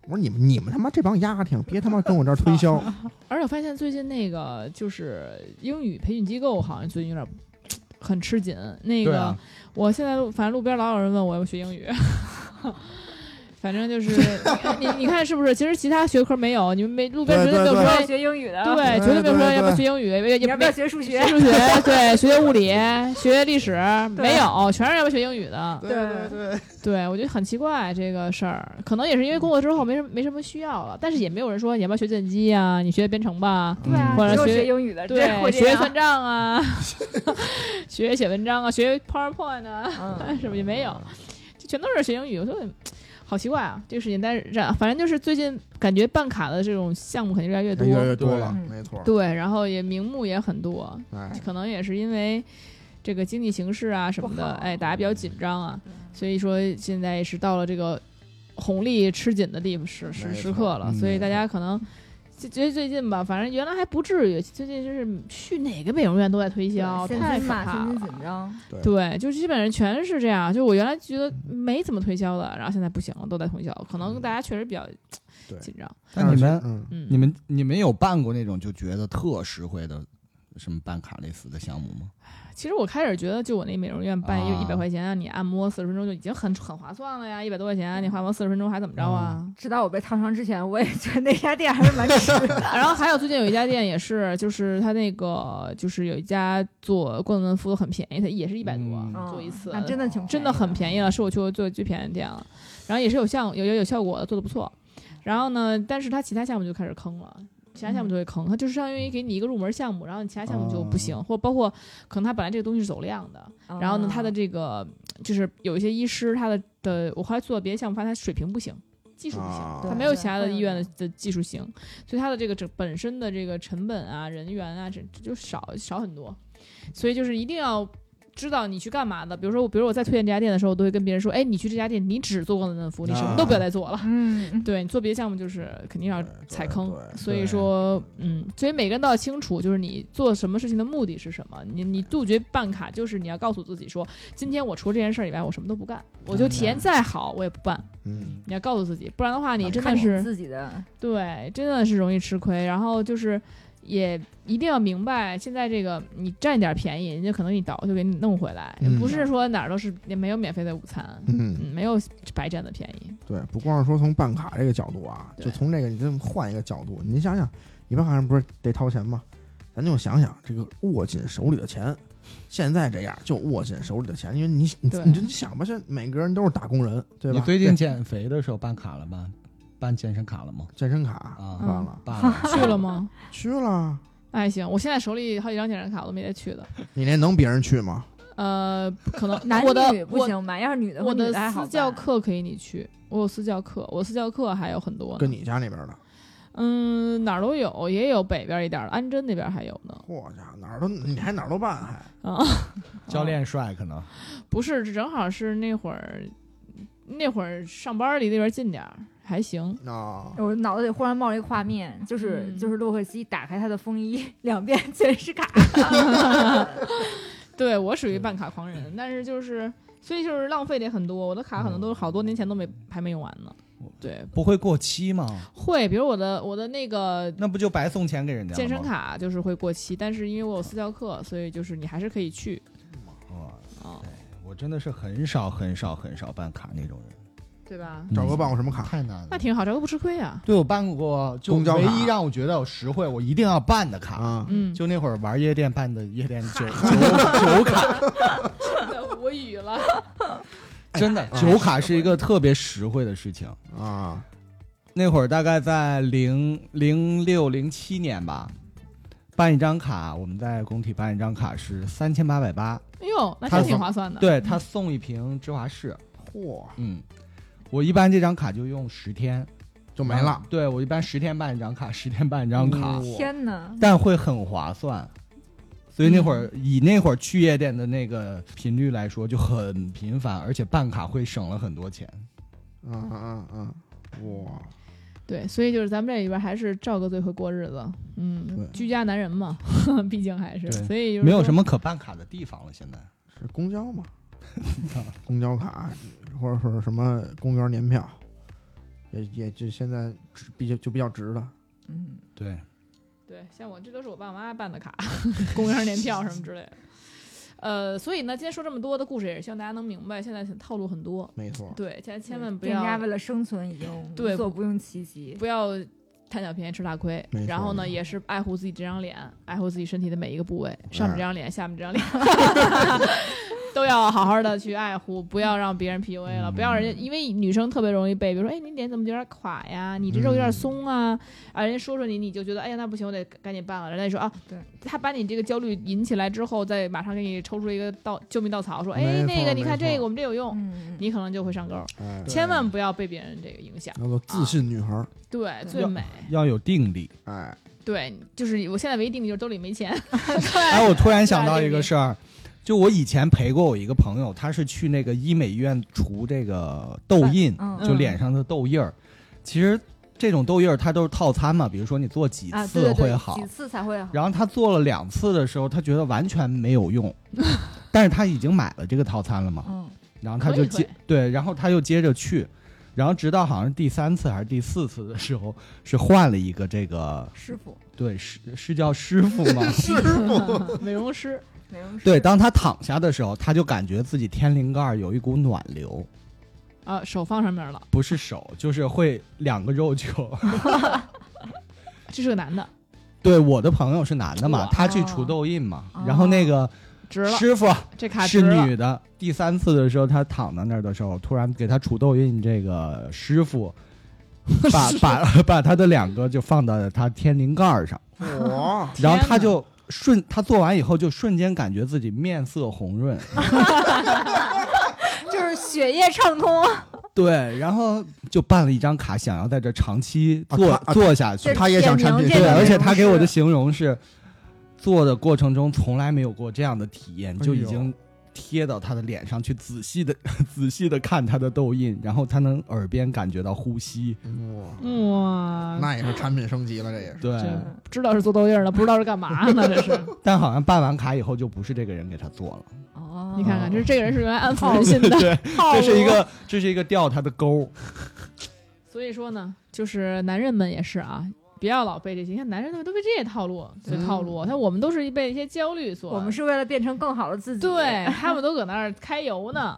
我说你们你们他妈这帮丫挺，别他妈跟我这儿推销。而且我发现最近那个就是英语培训机构好像最近有点 很吃紧。那个、啊，我现在反正路边老有人问我要不学英语，反正就是你你看是不是？其实其他学科没有，你们没路边绝对没有说要学英语的，对，对绝对没有说要不要学英语，也你要不要学数学学？数学，对，学学物理，学学历史，没有，全是要不要学英语的。对对对，对，我觉得很奇怪这个事儿，可能也是因为工作之后没什么没什么需要了，但是也没有人说你要不要学计算机啊，你学编程吧，对啊，或者学学英语的，对这，会这样学算账啊，学写文章啊，学 PowerPoint 啊，嗯，什么也没有，就全都是学英语，我说好奇怪啊，这个事情。但是这反正就是最近感觉办卡的这种项目肯定越来越多，越来越多了，嗯没错。对，然后也名目也很多，哎，可能也是因为这个经济形势啊什么的，哎，大家比较紧张啊，所以说现在也是到了这个红利吃紧的地方时时时刻了，嗯所以大家可能。就觉得最近吧，反正原来还不至于，最近就是去哪个美容院都在推销，太怕了现金。紧张，对，就基本上全是这样。就我原来觉得没怎么推销的，然后现在不行了，都在推销，可能大家确实比较紧张。那你们你们你们有办过那种就觉得特实惠的什么办卡类似的项目吗？其实我开始觉得，就我那美容院办一啊一百块钱让你按摩四十分钟就已经很很划算了呀，一百多块钱你按摩四十分钟还怎么着啊？直到我被烫伤之前，我也觉得那家店还是蛮值的。然后还有最近有一家店也是，就是他那个就是有一家做光子嫩肤很便宜，它也是一百多、嗯做一次，那真的挺真的很便宜宜了，是我去过做最便宜的店了。然后也是有效有有有效果的，做的不错。然后呢，但是他其他项目就开始坑了。其他项目就会坑，它就是相当于给你一个入门项目，然后你其他项目就不行，或包括可能它本来这个东西是走量的，的然后呢，它的这个就是有一些医师，他的的我后来做别的项目，发现他水平不行，技术不行，啊他没有其他的医院的的技术行，所以他的这个整本身的这个成本啊、人员啊，这这就少少很多，所以就是一定要。知道你去干嘛的，比如说我，比如我在推荐这家店的时候，我都会跟别人说，哎，你去这家店，你只做光子嫩肤，你什么都不要再做了。嗯，对你做别的项目就是肯定要踩坑所以说，嗯，所以每个人都要清楚，就是你做什么事情的目的是什么。你你杜绝办卡，就是你要告诉自己说，今天我除了这件事儿以外，我什么都不干，我就体验再好我也不办。嗯，你要告诉自己，不然的话，你真的是自己的，对，真的是容易吃亏。然后就是也一定要明白，现在这个你占点便宜，人家可能一倒就给你弄回来，嗯不是说哪儿都是也没有免费的午餐，嗯，嗯，没有白占的便宜。对，不光是说从办卡这个角度啊，就从这个你这么换一个角度，你想想，你办卡上不是得掏钱吗？咱就想想这个握紧手里的钱，现在这样就握紧手里的钱，因为你你对你就想吧，现在每个人都是打工人，对吧？你最近减肥的时候办卡了吗？办健身卡了吗？健身卡啊办了，办了。去了吗？去了，哎，行，我现在手里好几张健身卡，我都没得去的。你那能别人去吗？呃，可能 男女不行吧？要是女的我的女还好私教课可以你去，我有私教课，我私教课还有很多。跟你家那边的，嗯，哪儿都有，也有北边一点的，安贞那边还有呢。嚯家伙，哪儿都你还哪儿都办还，啊，教练帅可能不是，这正好是那会儿，那会儿上班离那边近点儿，还行。啊，我脑子里忽然冒了一个画面，就是、嗯就是洛克希打开他的风衣，两边全是卡。对我属于办卡狂人，但是就是，所以就是浪费的也很多，我的卡可能都是好多年前都没还没用完呢。对，不会过期吗？会，比如我的我的那个那不就白送钱给人家了健身？卡就是会过期，但是因为我有私教课，所以就是你还是可以去哇，啊，我真的是很少很少很少办卡那种人。对吧？找哥办过什么卡？太难了那。挺好，找哥不吃亏啊。对我办过，就公交卡唯一让我觉得有实惠，我一定要办的卡，啊，嗯，就那会儿玩夜店办的夜店酒 酒酒卡，真的无语了。真的哎酒卡是一个特别实惠的事情。啊，那会儿大概在零零六零七年吧，办一张卡，我们在工体办一张卡是三千八百八，哎呦，那他真挺划算的。对他送一瓶芝华士，嚯，嗯，我一般这张卡就用十天就没了。对我一般十天办一张卡，十天办一张卡，天哪！但会很划算。所以那会儿、以那会儿去夜店的那个频率来说，就很频繁，而且办卡会省了很多钱。嗯嗯嗯，哇，对，所以就是咱们这里边还是赵哥最会过日子，嗯，居家男人嘛，毕竟还是，对所以就是没有什么可办卡的地方了，现在。是公交吗？公交卡或者说什么公园年票，也也就现在值比较就比较值了。嗯，对，对，像我这都是我爸妈办的卡，公园年票什么之类的。呃，所以呢，今天说这么多的故事，也是希望大家能明白，现在套路很多。没错，对，现在千万不店家要为了生存已经对无所不用其极。不要贪小便宜吃大亏然后呢，也是爱护自己这张脸，爱护自己身体的每一个部位，上面这张脸，下面这张脸，都要好好的去爱护，不要让别人 PUA 了，不要人家，因为女生特别容易被，比如说，哎，你脸怎么有点垮呀？你这肉有点松啊，啊，人家说说你，你就觉得，哎呀，那不行，我得赶紧办了。人家说啊，对，他把你这个焦虑引起来之后，再马上给你抽出一个稻救命稻草，说，哎，那个你看这个我们这有用，嗯，你可能就会上钩，哎，千万不要被别人这个影响。叫做自信女孩儿，对，最美。要有定力。哎，对，就是我现在唯一定力就是兜里没钱。哎，我突然想到一个事儿，就我以前陪过我一个朋友，他是去那个医美医院除这个痘印，嗯就脸上的痘印儿。其实这种痘印儿它都是套餐嘛，比如说你做几啊，对次对对，会好。几次才会好。然后他做了两次的时候，他觉得完全没有用，但是他已经买了这个套餐了嘛，嗯，然后他就接对，然后他又接着去，然后直到好像是第三次还是第四次的时候，是换了一个这个师傅，对是是叫师傅吗？师傅，美容师。对，当他躺下的时候，他就感觉自己天灵盖儿有一股暖流，啊，手放上面了，不是手，就是会两个肉球。这是个男的，对，我的朋友是男的嘛，他去除痘印嘛，哦然后那个，师傅这卡是。女的。第三次的时候，他躺在那儿的时候，突然给他除痘印这个师傅。把把把他的两个就放到他天灵盖儿上，哇，然后他就瞬他做完以后就瞬间感觉自己面色红润，就是血液畅通，对，然后就办了一张卡，想要在这长期做、做下去。他也想产品对，而且他给我的形容是，做的过程中从来没有过这样的体验，就已经贴到他的脸上去，仔细的 仔细的看他的痘印，然后他能耳边感觉到呼吸。哇，哇，那也是产品升级了，这也是。对，知道是做痘印了，不知道是干嘛呢？这是，但好像办完卡以后就不是这个人给他做了，哦你看看，这是这个人是用来安抚人心的。对，这是一个这是一个吊他的钩。所以说呢，就是男人们也是啊，不要老被这些，你看男生他们都被这些套路所套路，像我们都是被一些焦虑所，我们是为了变成更好的自己。对他们都搁那儿开油呢，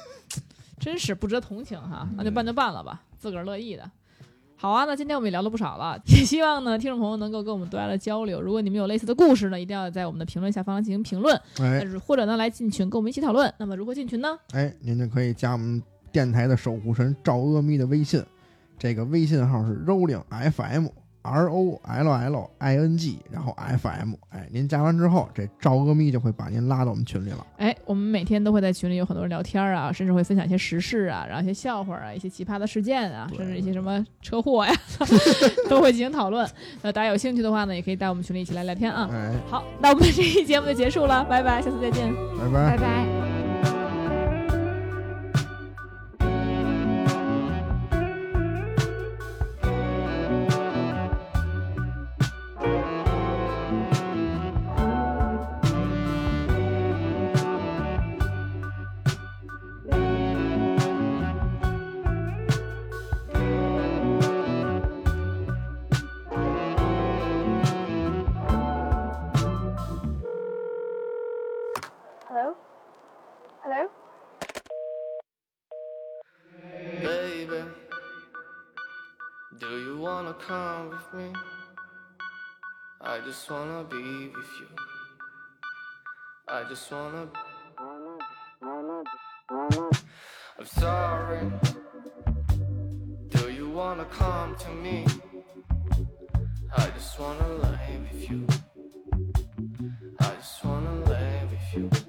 真是不值得同情哈。那就办就办了吧，自个儿乐意的。好啊，那今天我们也聊了不少了，也希望呢听众朋友能够跟我们多来交流。如果你们有类似的故事呢，一定要在我们的评论下方进行评论，哎或者呢来进群跟我们一起讨论。那么如何进群呢？哎，您就可以加我们电台的守护神赵阿咪的微信，这个微信号是 rolling FM R O L L I N G，然后 F M。哎，您加完之后，这赵阿咪就会把您拉到我们群里了。哎，我们每天都会在群里有很多人聊天啊，甚至会分享一些时事啊，然后一些笑话啊，一些奇葩的事件啊，甚至一些什么车祸呀，都会进行讨论。那，大家有兴趣的话呢，也可以在我们群里一起来聊天啊。哎，好，那我们这期节目就结束了，拜拜，下次再见。拜拜拜。拜。Just wanna be with you. I just wanna. I'm sorry. Do you wanna come to me? I just wanna lay with you. I just wanna lay with you.